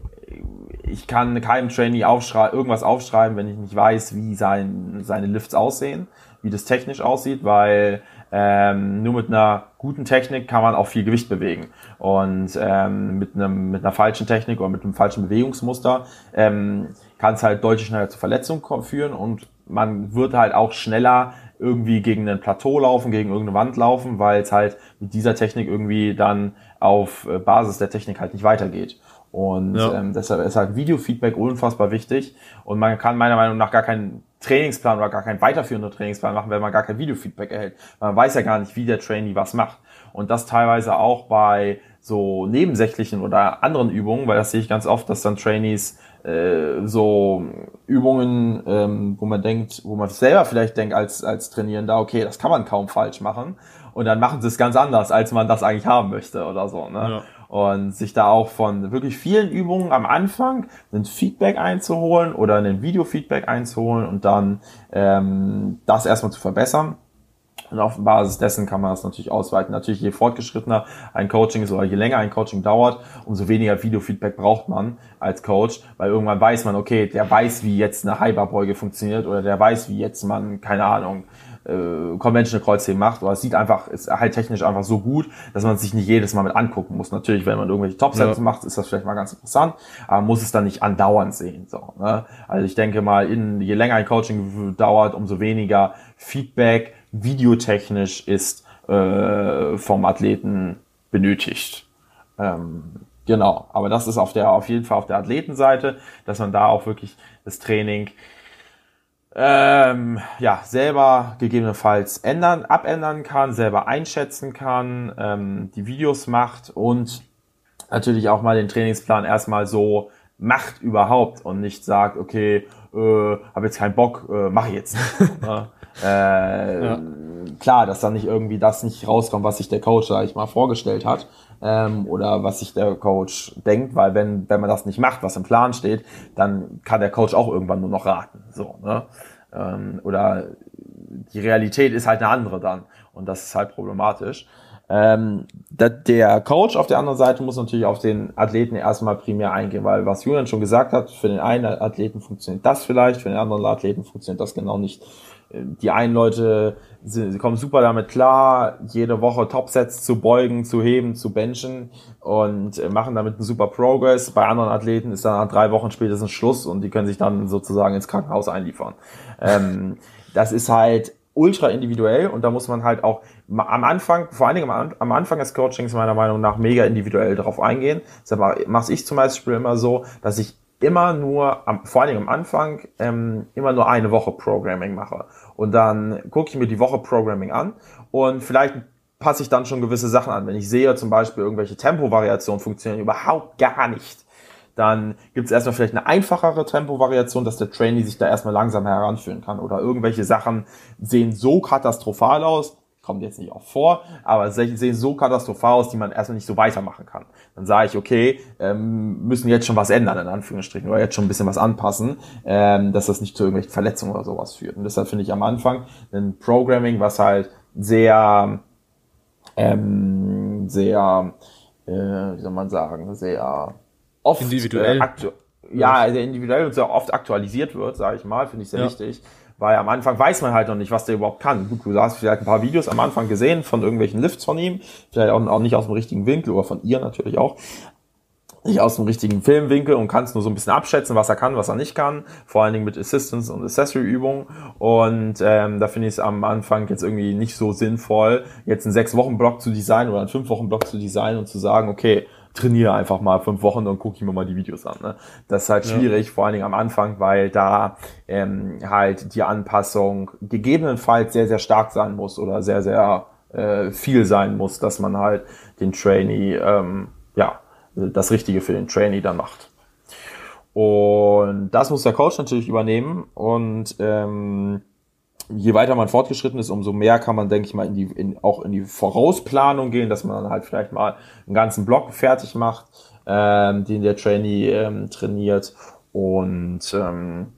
ich kann keinem Trainee aufschrei irgendwas aufschreiben, wenn ich nicht weiß, wie sein, seine Lifts aussehen, wie das technisch aussieht, weil ähm, nur mit einer guten Technik kann man auch viel Gewicht bewegen. Und ähm, mit, einem, mit einer falschen Technik oder mit einem falschen Bewegungsmuster ähm, kann es halt deutlich schneller zu Verletzungen führen und man wird halt auch schneller irgendwie gegen ein Plateau laufen, gegen irgendeine Wand laufen, weil es halt mit dieser Technik irgendwie dann auf äh, Basis der Technik halt nicht weitergeht. Und ja. ähm, deshalb ist halt Videofeedback unfassbar wichtig. Und man kann meiner Meinung nach gar keinen Trainingsplan oder gar keinen weiterführenden Trainingsplan machen, wenn man gar kein Videofeedback erhält. Man weiß ja gar nicht, wie der Trainee was macht. Und das teilweise auch bei so nebensächlichen oder anderen Übungen, weil das sehe ich ganz oft, dass dann Trainees äh, so Übungen, ähm, wo man denkt, wo man selber vielleicht denkt als, als Trainierender, okay, das kann man kaum falsch machen. Und dann machen sie es ganz anders, als man das eigentlich haben möchte oder so. Ne? Ja und sich da auch von wirklich vielen Übungen am Anfang ein Feedback einzuholen oder ein Videofeedback einzuholen und dann ähm, das erstmal zu verbessern Und auf Basis dessen kann man das natürlich ausweiten. Natürlich, je fortgeschrittener ein Coaching ist oder je länger ein Coaching dauert, umso weniger Videofeedback braucht man als Coach, weil irgendwann weiß man, okay, der weiß, wie jetzt eine Hyperbeuge funktioniert oder der weiß, wie jetzt man, keine Ahnung, äh, Conventional Kreuzheben macht, oder es sieht einfach, ist halt technisch einfach so gut, dass man sich nicht jedes Mal mit angucken muss. Natürlich, wenn man irgendwelche Topsets ja. macht, ist das vielleicht mal ganz interessant, aber man muss es dann nicht andauernd sehen. So, ne? Also ich denke mal, in, je länger ein Coaching dauert, umso weniger Feedback videotechnisch ist äh, vom Athleten benötigt. Ähm, genau, aber das ist auf der auf jeden Fall auf der Athletenseite, dass man da auch wirklich das Training ähm, ja, selber gegebenenfalls ändern, abändern kann, selber einschätzen kann, ähm, die Videos macht und natürlich auch mal den Trainingsplan erstmal so macht überhaupt und nicht sagt, okay, äh, habe jetzt keinen Bock, äh, mache jetzt. Äh, ja. Klar, dass dann nicht irgendwie das nicht rauskommt, was sich der Coach, sag ich mal, vorgestellt hat ähm, oder was sich der Coach denkt, weil wenn, wenn man das nicht macht, was im Plan steht, dann kann der Coach auch irgendwann nur noch raten. So, ne? ähm, oder die Realität ist halt eine andere dann und das ist halt problematisch. Ähm, der Coach auf der anderen Seite muss natürlich auf den Athleten erstmal primär eingehen, weil was Julian schon gesagt hat, für den einen Athleten funktioniert das vielleicht, für den anderen Athleten funktioniert das genau nicht die einen Leute sie kommen super damit klar, jede Woche Topsets zu beugen, zu heben, zu benchen und äh, machen damit einen super Progress. Bei anderen Athleten ist dann nach drei Wochen spätestens Schluss und die können sich dann sozusagen ins Krankenhaus einliefern. Ähm, das ist halt ultra individuell und da muss man halt auch am Anfang, vor allen Dingen am Anfang des Coachings meiner Meinung nach mega individuell darauf eingehen. Deshalb mache ich zum Beispiel immer so, dass ich immer nur, am, vor allen Dingen am Anfang, ähm, immer nur eine Woche Programming mache. Und dann gucke ich mir die Woche Programming an und vielleicht passe ich dann schon gewisse Sachen an. Wenn ich sehe zum Beispiel irgendwelche Tempovariationen funktionieren überhaupt gar nicht, dann gibt es erstmal vielleicht eine einfachere Tempovariation, dass der Trainee sich da erstmal langsam heranführen kann. Oder irgendwelche Sachen sehen so katastrophal aus, kommt jetzt nicht auch vor, aber sehen so katastrophal aus, die man erstmal nicht so weitermachen kann. Dann sage ich, okay, ähm, müssen jetzt schon was ändern, in Anführungsstrichen, oder jetzt schon ein bisschen was anpassen, ähm, dass das nicht zu irgendwelchen Verletzungen oder sowas führt. Und deshalb finde ich am Anfang ein Programming, was halt sehr, ähm, sehr, äh, wie soll man sagen, sehr oft individuell. Äh, ja, sehr individuell und sehr oft aktualisiert wird, sage ich mal, finde ich sehr ja. wichtig weil am Anfang weiß man halt noch nicht, was der überhaupt kann. Gut, du hast vielleicht ein paar Videos am Anfang gesehen von irgendwelchen Lifts von ihm, vielleicht auch, auch nicht aus dem richtigen Winkel oder von ihr natürlich auch nicht aus dem richtigen Filmwinkel und kannst nur so ein bisschen abschätzen, was er kann, was er nicht kann. Vor allen Dingen mit Assistance und Accessory-Übungen. Und ähm, da finde ich es am Anfang jetzt irgendwie nicht so sinnvoll, jetzt einen sechs Wochen Block zu designen oder einen fünf Wochen Block zu designen und zu sagen, okay, trainiere einfach mal fünf Wochen und gucke ich mir mal die Videos an. Ne? Das ist halt schwierig, ja. vor allen Dingen am Anfang, weil da ähm, halt die Anpassung gegebenenfalls sehr, sehr stark sein muss oder sehr, sehr äh, viel sein muss, dass man halt den Trainee, ähm, ja, das Richtige für den Trainee dann macht. Und das muss der Coach natürlich übernehmen und ähm, je weiter man fortgeschritten ist, umso mehr kann man, denke ich mal, in die, in, auch in die Vorausplanung gehen, dass man dann halt vielleicht mal einen ganzen Block fertig macht, ähm, den der Trainee ähm, trainiert. Und ähm,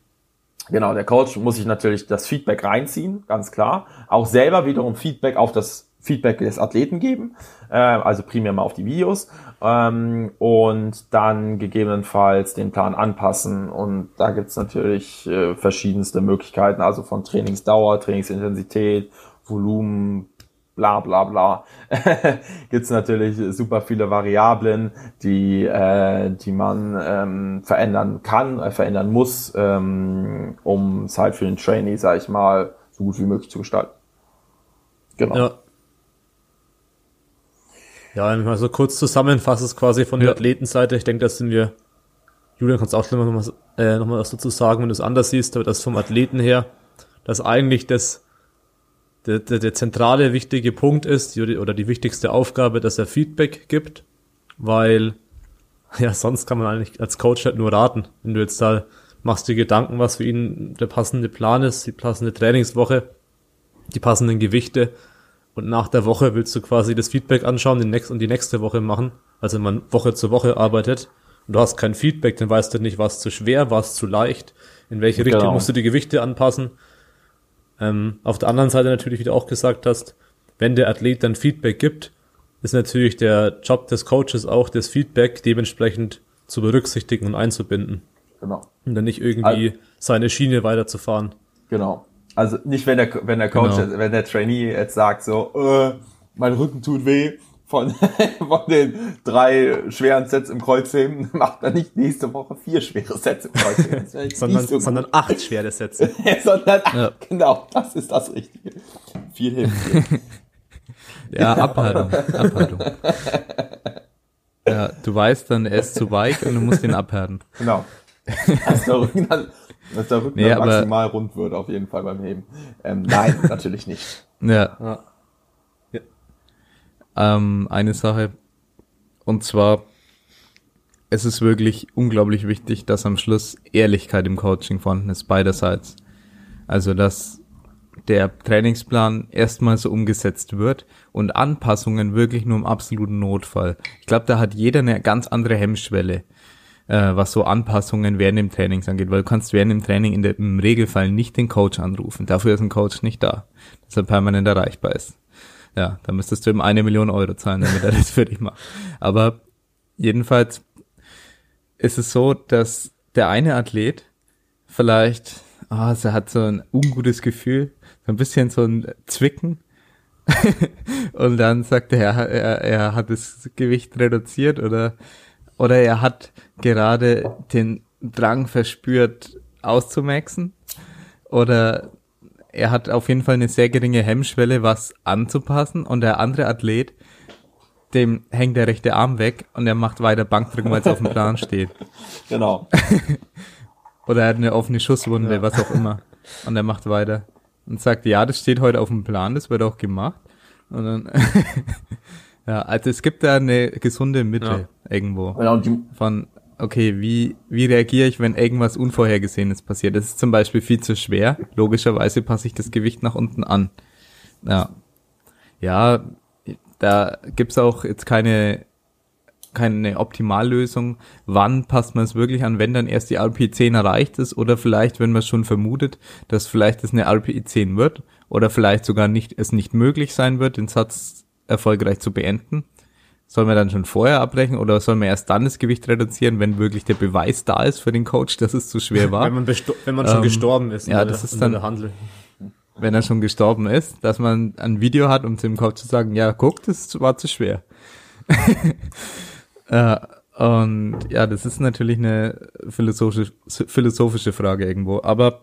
genau, der Coach muss sich natürlich das Feedback reinziehen, ganz klar. Auch selber wiederum Feedback auf das Feedback des Athleten geben, äh, also primär mal auf die Videos ähm, und dann gegebenenfalls den Plan anpassen. Und da gibt's natürlich äh, verschiedenste Möglichkeiten, also von Trainingsdauer, Trainingsintensität, Volumen, bla bla bla. gibt's natürlich super viele Variablen, die, äh, die man ähm, verändern kann, äh, verändern muss, ähm, um es halt für den Trainee, sag ich mal, so gut wie möglich zu gestalten. Genau. Ja. Ja, wenn ich mal so kurz zusammenfasse, es quasi von der Athletenseite. Ich denke, das sind wir, Julian, kannst auch schon mal, äh, noch mal was dazu sagen, wenn du es anders siehst, aber das vom Athleten her, dass eigentlich das, der, der, der zentrale wichtige Punkt ist, die, oder die wichtigste Aufgabe, dass er Feedback gibt, weil, ja, sonst kann man eigentlich als Coach halt nur raten. Wenn du jetzt da machst dir Gedanken, was für ihn der passende Plan ist, die passende Trainingswoche, die passenden Gewichte, und nach der Woche willst du quasi das Feedback anschauen den nächsten und die nächste Woche machen. Also wenn man Woche zu Woche arbeitet und du hast kein Feedback, dann weißt du nicht, was zu schwer, was zu leicht, in welche Richtung genau. musst du die Gewichte anpassen. Ähm, auf der anderen Seite natürlich, wie du auch gesagt hast, wenn der Athlet dann Feedback gibt, ist natürlich der Job des Coaches auch, das Feedback dementsprechend zu berücksichtigen und einzubinden. Genau. Und dann nicht irgendwie seine Schiene weiterzufahren. Genau. Also nicht, wenn der, wenn der Coach, Genau. wenn der Trainee jetzt sagt so, äh, mein Rücken tut weh von, von den drei schweren Sets im Kreuzheben, macht er nicht nächste Woche vier schwere Sets im Kreuzheben. Sondern, so sondern acht schwere Sätze. sondern Ja. genau, das ist das Richtige. Viel hilft. Ja, Abhaltung. Abhaltung. Ja, du weißt dann, er ist zu weich und du musst ihn abhärten. Genau. Rücken dann, dass der Rücken Nee, aber- maximal rund wird, auf jeden Fall beim Heben. Ähm, nein, natürlich nicht. Ja, Ja. Ja. ähm, eine Sache. Und zwar, es ist wirklich unglaublich wichtig, dass am Schluss Ehrlichkeit im Coaching vorhanden ist, beiderseits. Also, dass der Trainingsplan erstmal so umgesetzt wird und Anpassungen wirklich nur im absoluten Notfall. Ich glaube, da hat jeder eine ganz andere Hemmschwelle, äh, was so Anpassungen während dem Trainings angeht, weil du kannst während dem Training in der, im Regelfall nicht den Coach anrufen. Dafür ist ein Coach nicht da, dass er permanent erreichbar ist. Ja, da müsstest du ihm eine Million Euro zahlen, damit er das für dich macht. Aber jedenfalls ist es so, dass der eine Athlet vielleicht, ah, er hat so ein ungutes Gefühl, so ein bisschen so ein Zwicken. und dann sagt er, er, er hat das Gewicht reduziert oder, oder er hat gerade den Drang verspürt, auszumaxen. Oder er hat auf jeden Fall eine sehr geringe Hemmschwelle, was anzupassen. Und der andere Athlet, dem hängt der rechte Arm weg und er macht weiter Bankdrücken, weil es auf dem Plan steht. Genau. Oder er hat eine offene Schusswunde, was auch immer. Und er macht weiter. Und sagt, ja, das steht heute auf dem Plan, das wird auch gemacht. Und dann, ja, also es gibt da eine gesunde Mitte irgendwo. Genau, die, Von, okay, wie, wie reagiere ich, wenn irgendwas Unvorhergesehenes passiert? Das ist zum Beispiel viel zu schwer. Logischerweise passe ich das Gewicht nach unten an. Ja. Ja, da gibt's auch jetzt keine, keine Optimallösung. Wann passt man es wirklich an, wenn dann erst die RPI 10 erreicht ist oder vielleicht, wenn man schon vermutet, dass vielleicht es eine RPI 10 wird oder vielleicht sogar nicht, es nicht möglich sein wird, den Satz erfolgreich zu beenden. Soll man dann schon vorher abbrechen oder soll man erst dann das Gewicht reduzieren, wenn wirklich der Beweis da ist für den Coach, dass es zu schwer war? Wenn man, wenn man schon Ähm, gestorben ist. ja, der- das ist in dann- der Handel. wenn er schon gestorben ist, dass man ein Video hat, um dem Coach zu sagen, ja, guck, das war zu schwer. äh, und ja, das ist natürlich eine philosophische, philosophische Frage irgendwo. Aber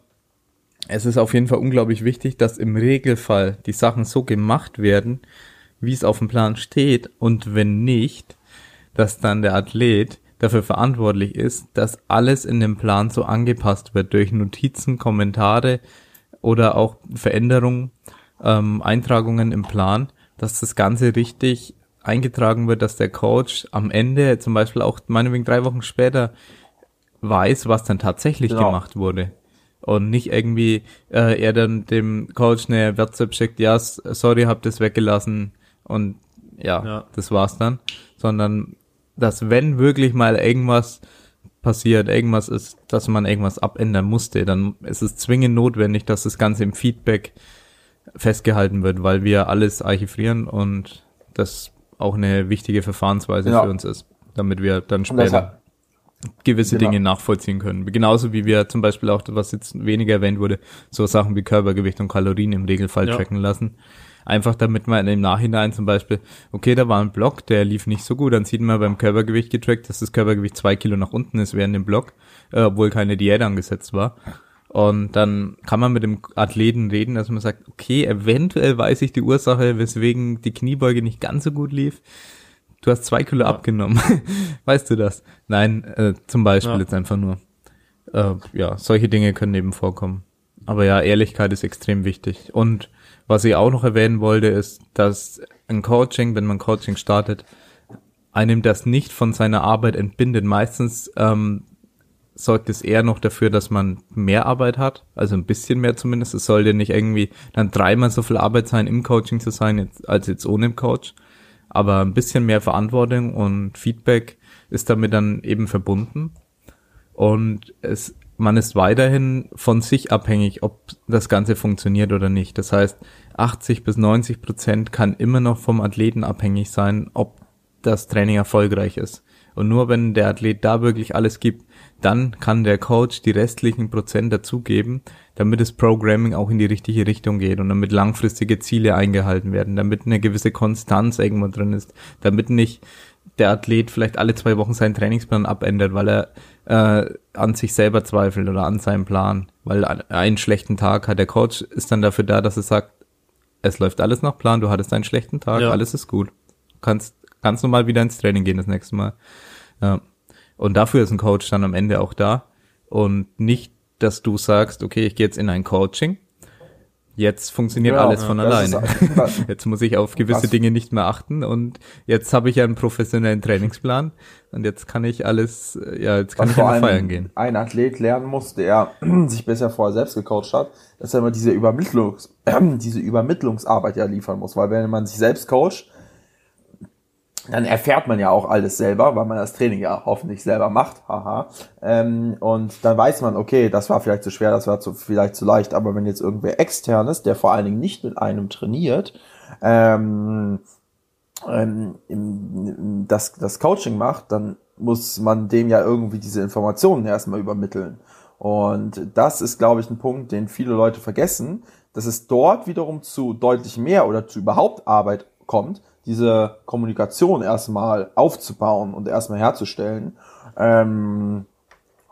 es ist auf jeden Fall unglaublich wichtig, dass im Regelfall die Sachen so gemacht werden, wie es auf dem Plan steht. Und wenn nicht, dass dann der Athlet dafür verantwortlich ist, dass alles in dem Plan so angepasst wird durch Notizen, Kommentare oder auch Veränderungen, ähm, Eintragungen im Plan, dass das Ganze richtig eingetragen wird, dass der Coach am Ende, zum Beispiel auch meinetwegen drei Wochen später, weiß, was dann tatsächlich Genau. gemacht wurde. Und nicht irgendwie äh, er dann dem Coach eine WhatsApp schickt, ja, sorry, hab das weggelassen und ja, Ja. das war's dann. Sondern, dass wenn wirklich mal irgendwas passiert, irgendwas ist, dass man irgendwas abändern musste, dann ist es zwingend notwendig, dass das Ganze im Feedback festgehalten wird, weil wir alles archivieren und das auch eine wichtige Verfahrensweise Ja. für uns ist, damit wir dann später gewisse Genau. Dinge nachvollziehen können. Genauso wie wir zum Beispiel auch, was jetzt weniger erwähnt wurde, so Sachen wie Körpergewicht und Kalorien im Regelfall Ja. tracken lassen. Einfach damit man im Nachhinein zum Beispiel, okay, da war ein Block, der lief nicht so gut, dann sieht man beim Körpergewicht getrackt, dass das Körpergewicht zwei Kilo nach unten ist während dem Block, äh, obwohl keine Diät angesetzt war. Und dann kann man mit dem Athleten reden, dass man sagt, okay, eventuell weiß ich die Ursache, weswegen die Kniebeuge nicht ganz so gut lief. Du hast zwei Kilo abgenommen. weißt du das? Nein, äh, zum Beispiel Ja. jetzt einfach nur. Äh, ja, solche Dinge können eben vorkommen. Aber ja, Ehrlichkeit ist extrem wichtig. Und was ich auch noch erwähnen wollte, ist, dass ein Coaching, wenn man Coaching startet, einem das nicht von seiner Arbeit entbindet. Meistens ähm, sorgt es eher noch dafür, dass man mehr Arbeit hat, also ein bisschen mehr zumindest. Es sollte nicht irgendwie dann dreimal so viel Arbeit sein, im Coaching zu sein, als jetzt ohne Coach. Aber ein bisschen mehr Verantwortung und Feedback ist damit dann eben verbunden. Und es man ist weiterhin von sich abhängig, ob das Ganze funktioniert oder nicht. Das heißt, 80 bis 90 Prozent kann immer noch vom Athleten abhängig sein, ob das Training erfolgreich ist. Und nur wenn der Athlet da wirklich alles gibt, dann kann der Coach die restlichen Prozent dazugeben, damit das Programming auch in die richtige Richtung geht und damit langfristige Ziele eingehalten werden, damit eine gewisse Konstanz irgendwo drin ist, damit nicht der Athlet vielleicht alle zwei Wochen seinen Trainingsplan abändert, weil er äh, an sich selber zweifelt oder an seinem Plan, weil einen schlechten Tag hat. Der Coach ist dann dafür da, dass er sagt, es läuft alles nach Plan, du hattest einen schlechten Tag, ja. alles ist gut. Du kannst ganz normal wieder ins Training gehen das nächste Mal. Ja. Und dafür ist ein Coach dann am Ende auch da und nicht, dass du sagst, okay, ich gehe jetzt in ein Coaching Jetzt funktioniert ja, alles von alleine. jetzt muss ich auf gewisse was? Dinge nicht mehr achten und jetzt habe ich einen professionellen Trainingsplan und jetzt kann ich alles, ja, jetzt kann was ich immer feiern gehen. Ein Athlet lernen muss, der sich bisher vorher selbst gecoacht hat, dass er immer diese Übermittlungs, diese Übermittlungsarbeit ja liefern muss, weil wenn man sich selbst coacht, dann erfährt man ja auch alles selber, weil man das Training ja hoffentlich selber macht, haha. Ähm, und dann weiß man, okay, das war vielleicht zu schwer, das war zu, vielleicht zu leicht, aber wenn jetzt irgendwer extern ist, der vor allen Dingen nicht mit einem trainiert, ähm, ähm, das, das Coaching macht, dann muss man dem ja irgendwie diese Informationen erstmal übermitteln. Und das ist, glaube ich, ein Punkt, den viele Leute vergessen, dass es dort wiederum zu deutlich mehr oder zu überhaupt Arbeit kommt, diese Kommunikation erstmal aufzubauen und erstmal herzustellen. Ähm,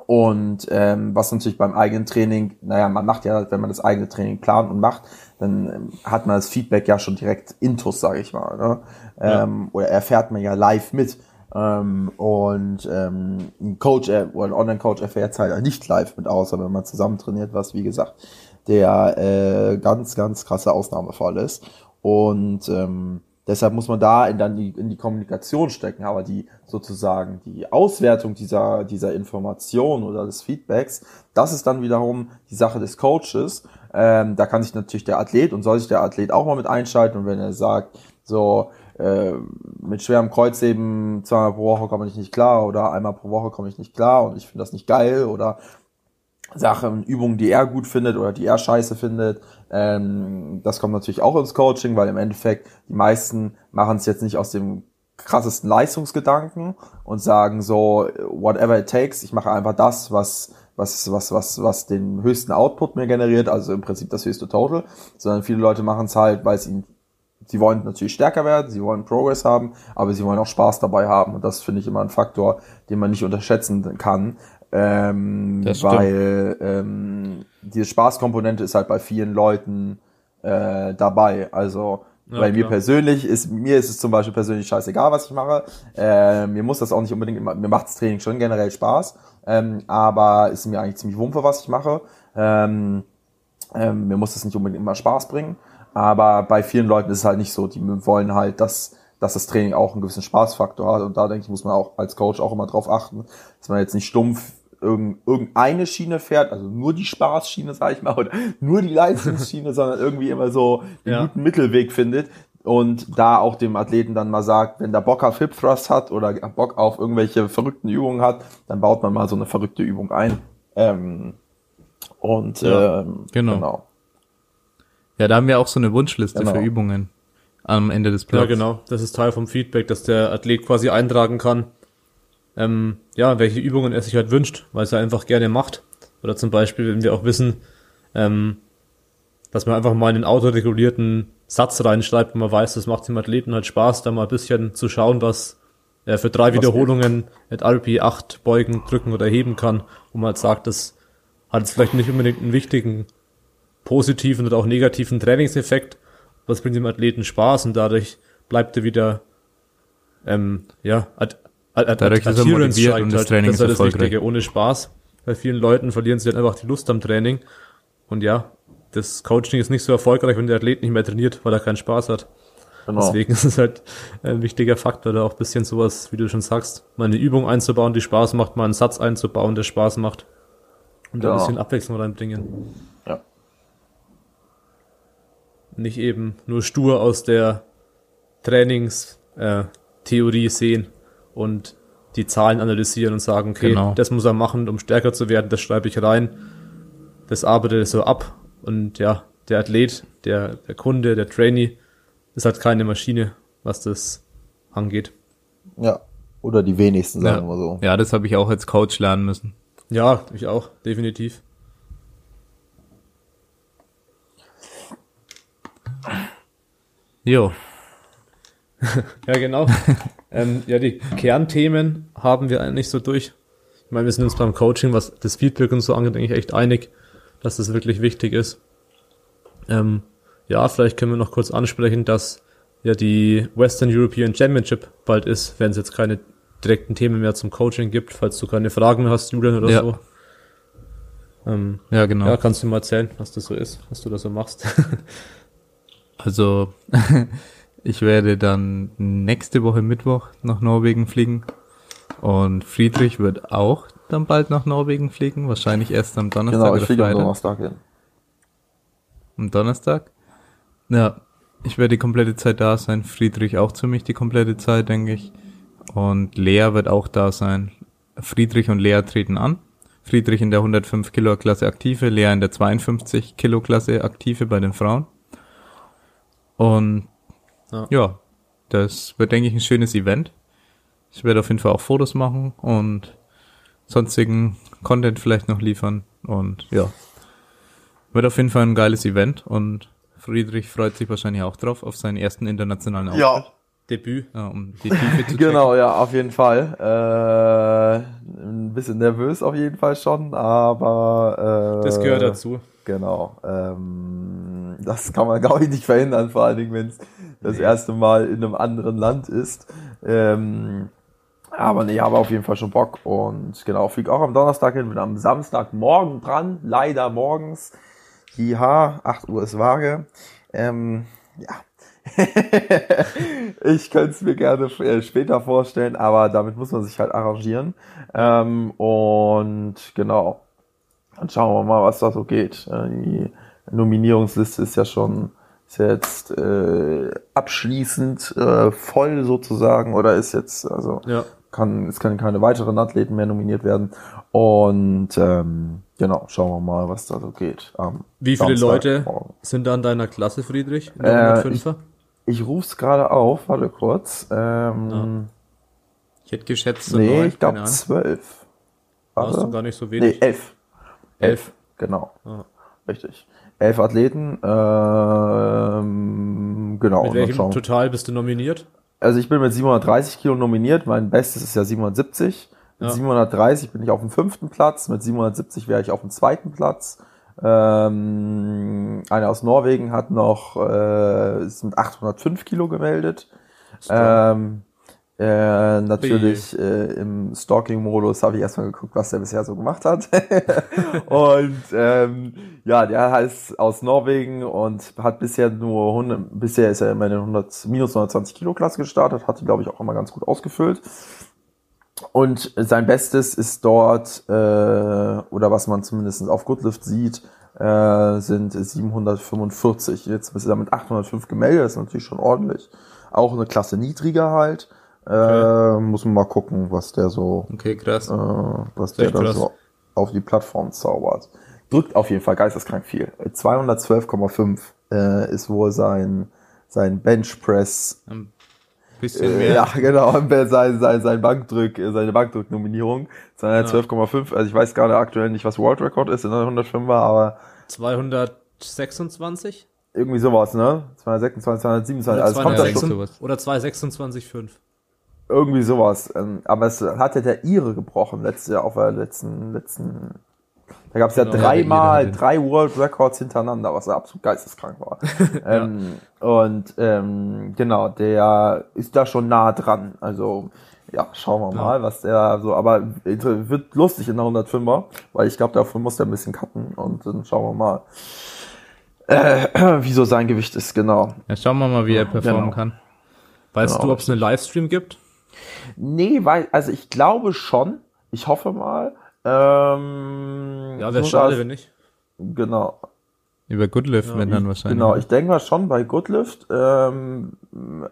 und ähm, was natürlich beim eigenen Training, naja, man macht ja, wenn man das eigene Training plant und macht, dann ähm, hat man das Feedback ja schon direkt intus, sage ich mal. Ne? Ja. Ähm, oder erfährt man ja live mit. Ähm, und ähm, ein Coach äh, oder ein Online-Coach erfährt es halt nicht live mit, außer wenn man zusammen trainiert, was wie gesagt der äh, ganz, ganz krasse Ausnahmefall ist. Und ähm, Deshalb muss man da in, dann die, in die Kommunikation stecken, aber die sozusagen die Auswertung dieser, dieser Information oder des Feedbacks, das ist dann wiederum die Sache des Coaches. Ähm, da kann sich natürlich der Athlet und soll sich der Athlet auch mal mit einschalten und wenn er sagt, so äh, mit schwerem Kreuzheben zweimal pro Woche komme ich nicht klar oder einmal pro Woche komme ich nicht klar und ich finde das nicht geil oder Sachen, Übungen, die er gut findet oder die er scheiße findet. Ähm, das kommt natürlich auch ins Coaching, weil im Endeffekt die meisten machen es jetzt nicht aus dem krassesten Leistungsgedanken und sagen so, whatever it takes, ich mache einfach das, was was, was, was, was den höchsten Output mir generiert, also im Prinzip das höchste Total, sondern viele Leute machen es halt, weil ihnen, sie wollen natürlich stärker werden, sie wollen Progress haben, aber sie wollen auch Spaß dabei haben. Und das finde ich immer ein Faktor, den man nicht unterschätzen kann, ähm, weil ähm, diese Spaßkomponente ist halt bei vielen Leuten äh, dabei. Also ja, bei mir persönlich ist, mir ist es zum Beispiel persönlich scheißegal, was ich mache. Äh, mir muss das auch nicht unbedingt immer, mir macht das Training schon generell Spaß, ähm, aber ist mir eigentlich ziemlich wumpe, was ich mache. Ähm, ähm, mir muss das nicht unbedingt immer Spaß bringen. Aber bei vielen Leuten ist es halt nicht so. Die wollen halt, dass, dass das Training auch einen gewissen Spaßfaktor hat. Und da denke ich, muss man auch als Coach auch immer drauf achten, dass man jetzt nicht stumpf irgendeine Schiene fährt, also nur die Spaßschiene, sag ich mal, oder nur die Leistungsschiene, sondern irgendwie immer so einen ja. guten Mittelweg findet und da auch dem Athleten dann mal sagt, wenn der Bock auf Hip Thrust hat oder Bock auf irgendwelche verrückten Übungen hat, dann baut man mal so eine verrückte Übung ein. Ähm, und ja, ähm, genau. genau. Ja, da haben wir auch so eine Wunschliste genau. für Übungen am Ende des Blogs. Ja, genau. Das ist Teil vom Feedback, dass der Athlet quasi eintragen kann, ähm, ja, welche Übungen er sich halt wünscht, weil es er einfach gerne macht. Oder zum Beispiel, wenn wir auch wissen, ähm, dass man einfach mal einen autoregulierten Satz reinschreibt, wo man weiß, das macht dem Athleten halt Spaß, da mal ein bisschen zu schauen, was er für drei was Wiederholungen mit RP 8 beugen, drücken oder heben kann, wo man halt sagt, das hat jetzt vielleicht nicht unbedingt einen wichtigen positiven oder auch negativen Trainingseffekt, aber es bringt dem Athleten Spaß und dadurch bleibt er wieder ähm, ja, Dadurch ist er motiviert und das halt. Training das ist halt das Wichtige. Ohne Spaß. Bei vielen Leuten verlieren sie dann einfach die Lust am Training. Und ja, das Coaching ist nicht so erfolgreich, wenn der Athlet nicht mehr trainiert, weil er keinen Spaß hat. Genau. Deswegen ist es halt ein wichtiger Faktor, da auch ein bisschen sowas, wie du schon sagst, mal eine Übung einzubauen, die Spaß macht, mal einen Satz einzubauen, der Spaß macht. Und da ein bisschen Abwechslung reinbringen. Ja. Nicht eben nur stur aus der Trainingstheorie äh, sehen und die Zahlen analysieren und sagen, okay, Genau. das muss er machen, um stärker zu werden, das schreibe ich rein, das arbeitet er so ab und ja, der Athlet, der, der Kunde, der Trainee ist halt keine Maschine, was das angeht. Ja. Oder die wenigsten, sagen Ja, wir so. ja das habe ich auch als Coach lernen müssen. Ja, ich auch, definitiv. Jo, Ja, genau. ähm, ja, die Kernthemen haben wir eigentlich so durch. Ich meine, wir sind uns beim Coaching, was das Feedback und so angeht, eigentlich echt einig, dass das wirklich wichtig ist. Ähm, ja, vielleicht können wir noch kurz ansprechen, dass ja die Western European Championship bald ist, wenn es jetzt keine direkten Themen mehr zum Coaching gibt, falls du keine Fragen mehr hast, Julian oder Ja. so. Ähm, ja genau. ja, kannst du mal erzählen, was das so ist, was du da so machst. Also, ich werde dann nächste Woche Mittwoch nach Norwegen fliegen. Und Friedrich wird auch dann bald nach Norwegen fliegen. Wahrscheinlich erst am Donnerstag Genau, ich oder fliege am Freitag. Donnerstag hin. Am Donnerstag. Ja, ich werde die komplette Zeit da sein. Friedrich auch ziemlich die komplette Zeit, denke ich. Und Lea wird auch da sein. Friedrich und Lea treten an. Friedrich in der 105 Kilo Klasse aktive, Lea in der 52 Kilo Klasse aktive bei den Frauen. Und Ja. ja, das wird, denke ich, ein schönes Event. Ich werde auf jeden Fall auch Fotos machen und sonstigen Content vielleicht noch liefern. Und ja, wird auf jeden Fall ein geiles Event und Friedrich freut sich wahrscheinlich auch drauf auf seinen ersten internationalen Auftritt. Ja, Debüt. Ja, um die Tiefe zu. Genau, ja, auf jeden Fall. Äh, ein bisschen nervös auf jeden Fall schon, aber äh, Das gehört dazu. Genau. Ähm, das kann man, glaube ich, nicht verhindern, vor allen Dingen, wenn es das erste Mal in einem anderen Land ist. Ähm, aber nee, habe auf jeden Fall schon Bock und genau, fliege auch am Donnerstag hin, bin am Samstagmorgen dran, leider morgens. Ja, 8 Uhr ist vage. Ähm, ja. ich könnte es mir gerne äh, später vorstellen, aber damit muss man sich halt arrangieren. Ähm, und genau, dann schauen wir mal, was da so geht. Äh, Die Nominierungsliste ist ja schon ist ja jetzt äh, abschließend äh, voll sozusagen oder ist jetzt also Ja. kann es können keine weiteren Athleten mehr nominiert werden und ähm, genau schauen wir mal, was da so geht. Wie viele Leute Samstagmorgen. sind da in deiner Klasse, Friedrich? In Äh, der 105er? Ich rufe es gerade auf, warte kurz. Ähm, Ich hätte geschätzt, so nee, neun, ich glaube zwölf. Warst du gar nicht so Nee, wenig. elf. Elf. Genau. Ah. Richtig. Elf Athleten. Ähm, genau. Mit welchem Total bist du nominiert? Also ich bin mit 730 Kilo nominiert. Mein Bestes ist ja 770. Mit Ja. 730 bin ich auf dem fünften Platz. Mit 770 wäre ich auf dem zweiten Platz. Ähm, einer aus Norwegen hat noch äh, ist mit 805 Kilo gemeldet. Ähm, äh, natürlich äh, im Stalking-Modus habe ich erstmal geguckt, was der bisher so gemacht hat. und ähm, ja, der heißt aus Norwegen und hat bisher nur 100, bisher ist er in meine 100, minus 120 Kilo Klasse gestartet, hatte glaube ich auch immer ganz gut ausgefüllt. Und sein Bestes ist dort, äh, oder was man zumindest auf Goodlift sieht, äh, sind 745. Jetzt ist er mit 805 gemeldet, das ist natürlich schon ordentlich. Auch eine Klasse niedriger halt. Äh, muss man mal gucken, was der so, Okay, krass. äh, was der echt da so auf die Plattform zaubert. Drückt auf jeden Fall geisteskrank viel. 212,5 äh, ist wohl sein, sein Benchpress Ein bisschen äh, mehr. Ja, genau, sein, sein, sein Bankdrück, äh, seine Bankdrücknominierung. 212,5. Also ich weiß gerade aktuell nicht, was World Record ist in der 105er, aber 226? irgendwie sowas, ne? 226, 227. Also es kommt da 226 schon sowas. Oder 226,5. Irgendwie sowas. Ähm, Aber es hat ja der Ire gebrochen letztes Jahr auf der letzten, letzten. Da gab es ja Genau. dreimal, Ja, drei World Records hintereinander, was ja absolut geisteskrank war. ähm, und ähm, genau, der ist da schon nah dran. Also ja, schauen wir mal, was der so, aber wird lustig in der 105er, weil ich glaube, dafür muss der ein bisschen cutten und dann schauen wir mal, äh, wie so sein Gewicht ist, genau. Ja, schauen wir mal, wie er performen Genau. kann. Weißt Genau, du, ob es einen Livestream gibt? Nee, weil, also ich glaube schon, ich hoffe mal. Ähm, Ja, wäre schade, dass- wenn nicht. Genau. Über Goodlift, ja, wenn dann wahrscheinlich. Genau, ich denke mal schon bei Goodlift, ähm,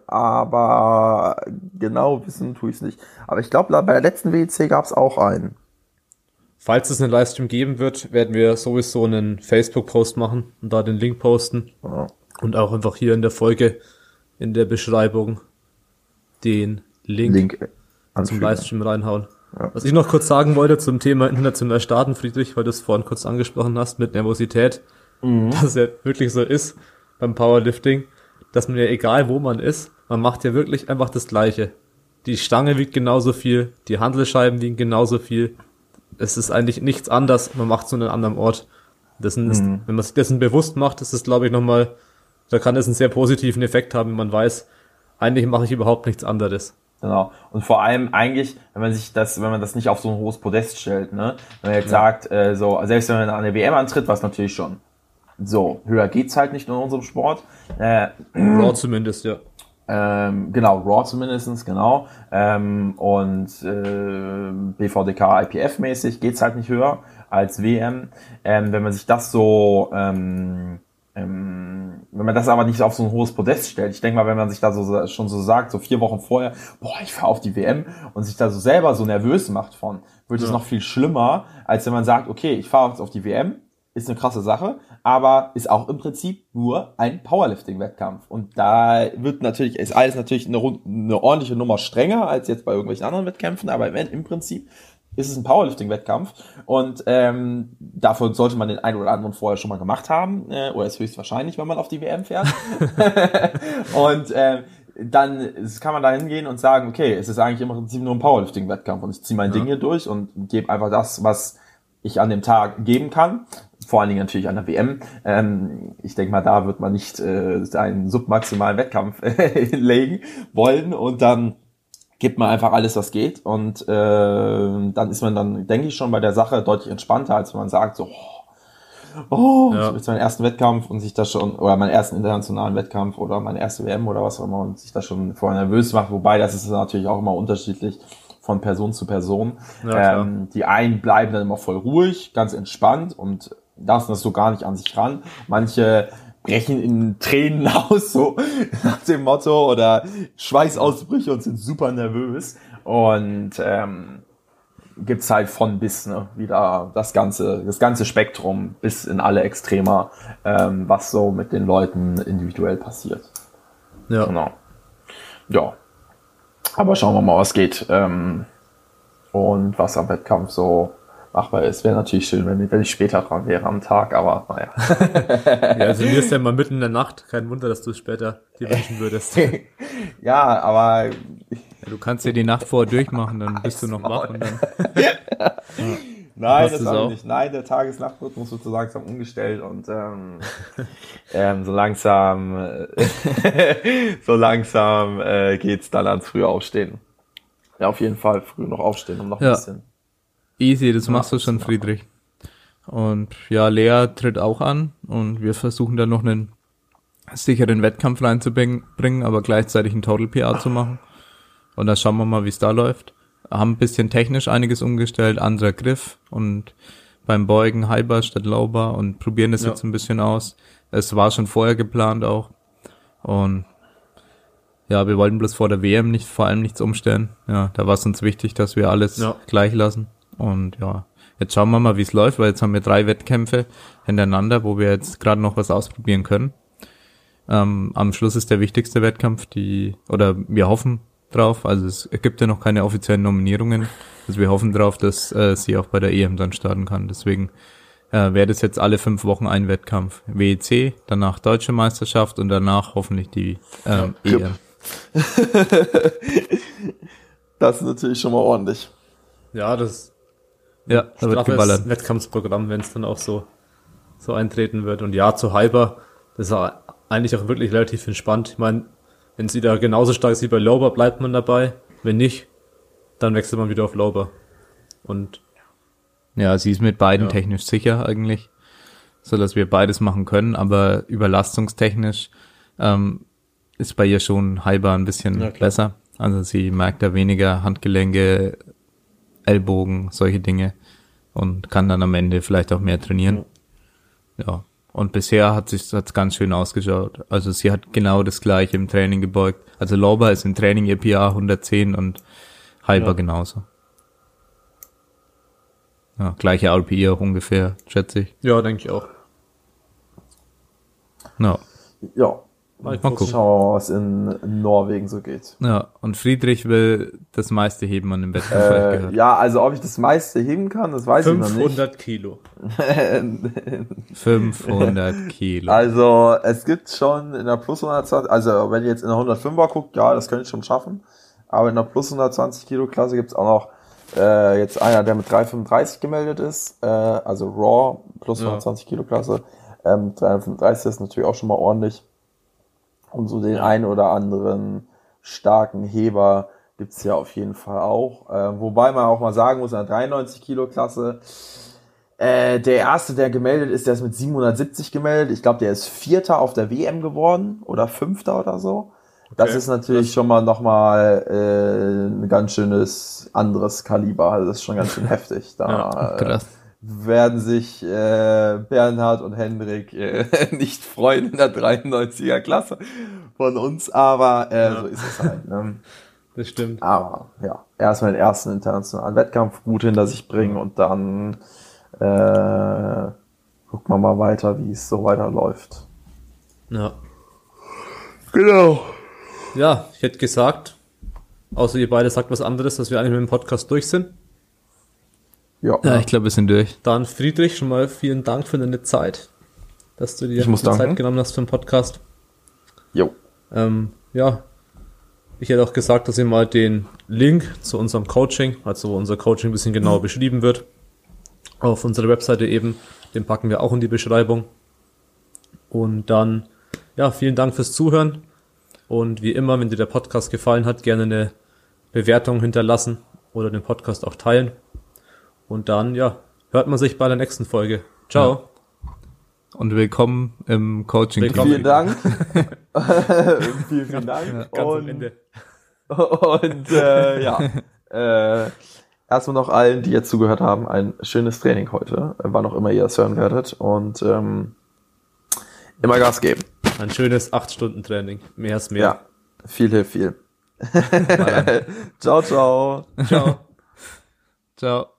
aber genau wissen tue ich es nicht. Aber ich glaube, bei der letzten WEC gab es auch einen. Falls es einen Livestream geben wird, werden wir sowieso einen Facebook-Post machen und da den Link posten. Ja. Und auch einfach hier in der Folge, in der Beschreibung, den Link, Link zum Livestream reinhauen. Ja. Was ich noch kurz sagen wollte zum Thema international starten, Friedrich, weil du es vorhin kurz angesprochen hast mit Nervosität, mhm. dass es ja wirklich so ist beim Powerlifting, dass man ja egal wo man ist, man macht ja wirklich einfach das Gleiche. Die Stange wiegt genauso viel, die Handelscheiben wiegen genauso viel. Es ist eigentlich nichts anders, man macht es nur an einem anderen Ort. Das ist, mhm. Wenn man sich dessen bewusst macht, ist es, glaube ich, nochmal, da kann es einen sehr positiven Effekt haben, wenn man weiß, eigentlich mache ich überhaupt nichts anderes. Genau. Und vor allem eigentlich, wenn man sich das, wenn man das nicht auf so ein hohes Podest stellt, ne? Wenn man jetzt ja. sagt, äh, so, selbst wenn man an der WM antritt, was natürlich schon so, höher geht's halt nicht in unserem Sport. Äh, Raw zumindest, ja. Ähm, genau, Raw zumindestens genau. Ähm, und äh, BVDK IPF-mäßig geht's halt nicht höher als WM. Ähm, wenn man sich das so ähm, ähm, wenn man das aber nicht auf so ein hohes Podest stellt, ich denke mal, wenn man sich da so schon so sagt, so vier Wochen vorher, boah, ich fahre auf die WM und sich da so selber so nervös macht von, wird es ja. noch viel schlimmer, als wenn man sagt, okay, ich fahre jetzt auf die WM, ist eine krasse Sache, aber ist auch im Prinzip nur ein Powerlifting-Wettkampf. Und da wird natürlich, ist alles natürlich eine, eine ordentliche Nummer strenger als jetzt bei irgendwelchen anderen Wettkämpfen, aber im, im Prinzip ist es ein Powerlifting-Wettkampf und ähm, dafür sollte man den einen oder anderen vorher schon mal gemacht haben, äh, oder ist höchstwahrscheinlich, wenn man auf die WM fährt. und äh, dann kann man da hingehen und sagen, okay, es ist eigentlich im Prinzip nur ein Powerlifting-Wettkampf und ich ziehe mein ja. Ding hier durch und gebe einfach das, was ich an dem Tag geben kann. Vor allen Dingen natürlich an der WM. Ähm, ich denke mal, da wird man nicht äh, einen submaximalen Wettkampf legen wollen und dann gibt man einfach alles, was geht. Und äh, dann ist man dann, denke ich, schon bei der Sache deutlich entspannter, als wenn man sagt, so, oh, ja. ich meinen ersten Wettkampf und sich da schon, oder meinen ersten internationalen Wettkampf oder meine erste WM oder was auch immer und sich da schon vorher nervös macht. Wobei, das ist natürlich auch immer unterschiedlich von Person zu Person. Ja, ähm, die einen bleiben dann immer voll ruhig, ganz entspannt und lassen das so gar nicht an sich ran. Manche brechen in Tränen aus, so nach dem Motto, oder Schweißausbrüche und sind super nervös. Und ähm, gibt's halt von bis, ne, wieder das ganze, das ganze Spektrum bis in alle Extremer, ähm, was so mit den Leuten individuell passiert. Ja. Genau. Ja. Aber schauen wir mal, was geht. Ähm, und was am Wettkampf so machbar ist. Wäre natürlich schön, wenn, wenn ich später dran wäre am Tag, aber naja. ja, also mir ist ja mal mitten in der Nacht. Kein Wunder, dass du es später dir wünschen würdest. ja, aber... Ja, du kannst dir die Nacht vorher durchmachen, dann bist du noch wach und dann... ja. Nein, das auch nicht. Nein, der Tages-Nacht-Rhythmus wird so langsam umgestellt und ähm, ähm, so langsam, so langsam äh, geht's dann ans frühe Aufstehen. Ja, auf jeden Fall früh noch aufstehen, um noch ein bisschen Easy, das machst du schon, Friedrich. Und ja, Lea tritt auch an und wir versuchen dann noch einen sicheren Wettkampf reinzubringen, aber gleichzeitig einen Total PR zu machen. Und dann schauen wir mal, wie es da läuft. Haben ein bisschen technisch einiges umgestellt, anderer Griff und beim Beugen Halber statt Lauber und probieren das ja. jetzt ein bisschen aus. Es war schon vorher geplant auch. Und ja, wir wollten bloß vor der WM nicht, vor allem nichts umstellen. Ja, da war es uns wichtig, dass wir alles ja. gleich lassen. Und ja, jetzt schauen wir mal, wie es läuft, weil jetzt haben wir drei Wettkämpfe hintereinander, wo wir jetzt gerade noch was ausprobieren können. Ähm, am Schluss ist der wichtigste Wettkampf, die, oder wir hoffen drauf, also es gibt ja noch keine offiziellen Nominierungen, also wir hoffen drauf, dass äh, sie auch bei der EM dann starten kann. Deswegen äh, wäre das jetzt alle fünf Wochen ein Wettkampf. WEC, danach Deutsche Meisterschaft und danach hoffentlich die ähm, ja, EM. das ist natürlich schon mal ordentlich. Ja, das ja, da wird geballert. Wettkampfprogramm, wenn es dann auch so, so eintreten wird. Und ja, zu Hyper, das ist eigentlich auch wirklich relativ entspannt. Ich meine, wenn sie da genauso stark ist wie bei Lober, bleibt man dabei. Wenn nicht, dann wechselt man wieder auf Lober. Und ja, sie ist mit beiden ja. technisch sicher eigentlich, so dass wir beides machen können, aber überlastungstechnisch ähm, ist bei ihr schon Hyper ein bisschen ja, besser. Also sie merkt da weniger Handgelenke, Ellbogen, solche Dinge und kann dann am Ende vielleicht auch mehr trainieren. Ja, Und bisher hat sich hat's ganz schön ausgeschaut. Also sie hat genau das gleiche im Training gebeugt. Also Lauber ist im Training ihr PA 110 und Halber Ja. genauso. Ja, gleiche RPI auch ungefähr, schätze ich. Ja, denke ich auch. Ja. Ja, Mal gucken. schauen wir mal, was in Norwegen so geht. ja. Und Friedrich will das meiste heben an dem Wettkampf Äh, gehört. ja, also ob ich das meiste heben kann, das weiß ich noch nicht. 500 Kilo. 500 Kilo. Also es gibt schon in der Plus 120, also wenn ihr jetzt in der 105er guckt, ja, das könnte ich schon schaffen. Aber in der Plus 120 Kilo Klasse gibt's auch noch äh, jetzt einer, der mit 335 gemeldet ist, äh, also Raw Plus Ja. 120 Kilo Klasse. Ähm, 335 ist natürlich auch schon mal ordentlich. Und so den einen oder anderen starken Heber gibt's ja auf jeden Fall auch. Äh, wobei man auch mal sagen muss, in der 93 Kilo Klasse, äh, der erste, der gemeldet ist, der ist mit 770 gemeldet. Ich glaube, der ist Vierter auf der WM geworden oder Fünfter oder so. Das Okay. ist natürlich schon mal nochmal äh, ein ganz schönes anderes Kaliber. Also das ist schon ganz schön heftig. Da Ja, äh, Krass. Werden sich äh, Bernhard und Hendrik äh, nicht freuen in der 93er Klasse von uns, aber äh, Ja. so ist es halt. Ne? Das stimmt. Aber ja, erstmal den ersten internationalen Wettkampf gut hinter sich bringen und dann äh, gucken wir mal weiter, wie es so weiterläuft. Ja. Genau. Ja, ich hätte gesagt, außer ihr beide sagt was anderes, dass wir eigentlich mit dem Podcast durch sind. Ja, Ja, ich glaube, wir sind durch. Dann Friedrich, schon mal vielen Dank für deine Zeit, dass du dir die Zeit genommen hast für den Podcast. jo. Ähm, ja, ich hätte auch gesagt, dass ihr mal den Link zu unserem Coaching, also wo unser Coaching ein bisschen genauer beschrieben wird, auf unserer Webseite eben, den packen wir auch in die Beschreibung. Und dann, ja, vielen Dank fürs Zuhören. Und wie immer, wenn dir der Podcast gefallen hat, gerne eine Bewertung hinterlassen oder den Podcast auch teilen. Und dann, ja, hört man sich bei der nächsten Folge. Ciao. Und willkommen im Coaching. Willkommen. Vielen Dank. vielen, vielen Dank. Ganz am und Ende. und äh, ja, äh, erstmal noch allen, die jetzt zugehört haben, ein schönes Training heute, wann auch immer ihr das hören werdet. Und ähm, immer Gas geben. Ein schönes 8-Stunden-Training. Mehr ist mehr. Ja, viel hilft viel. ciao, ciao. Ciao. Ciao.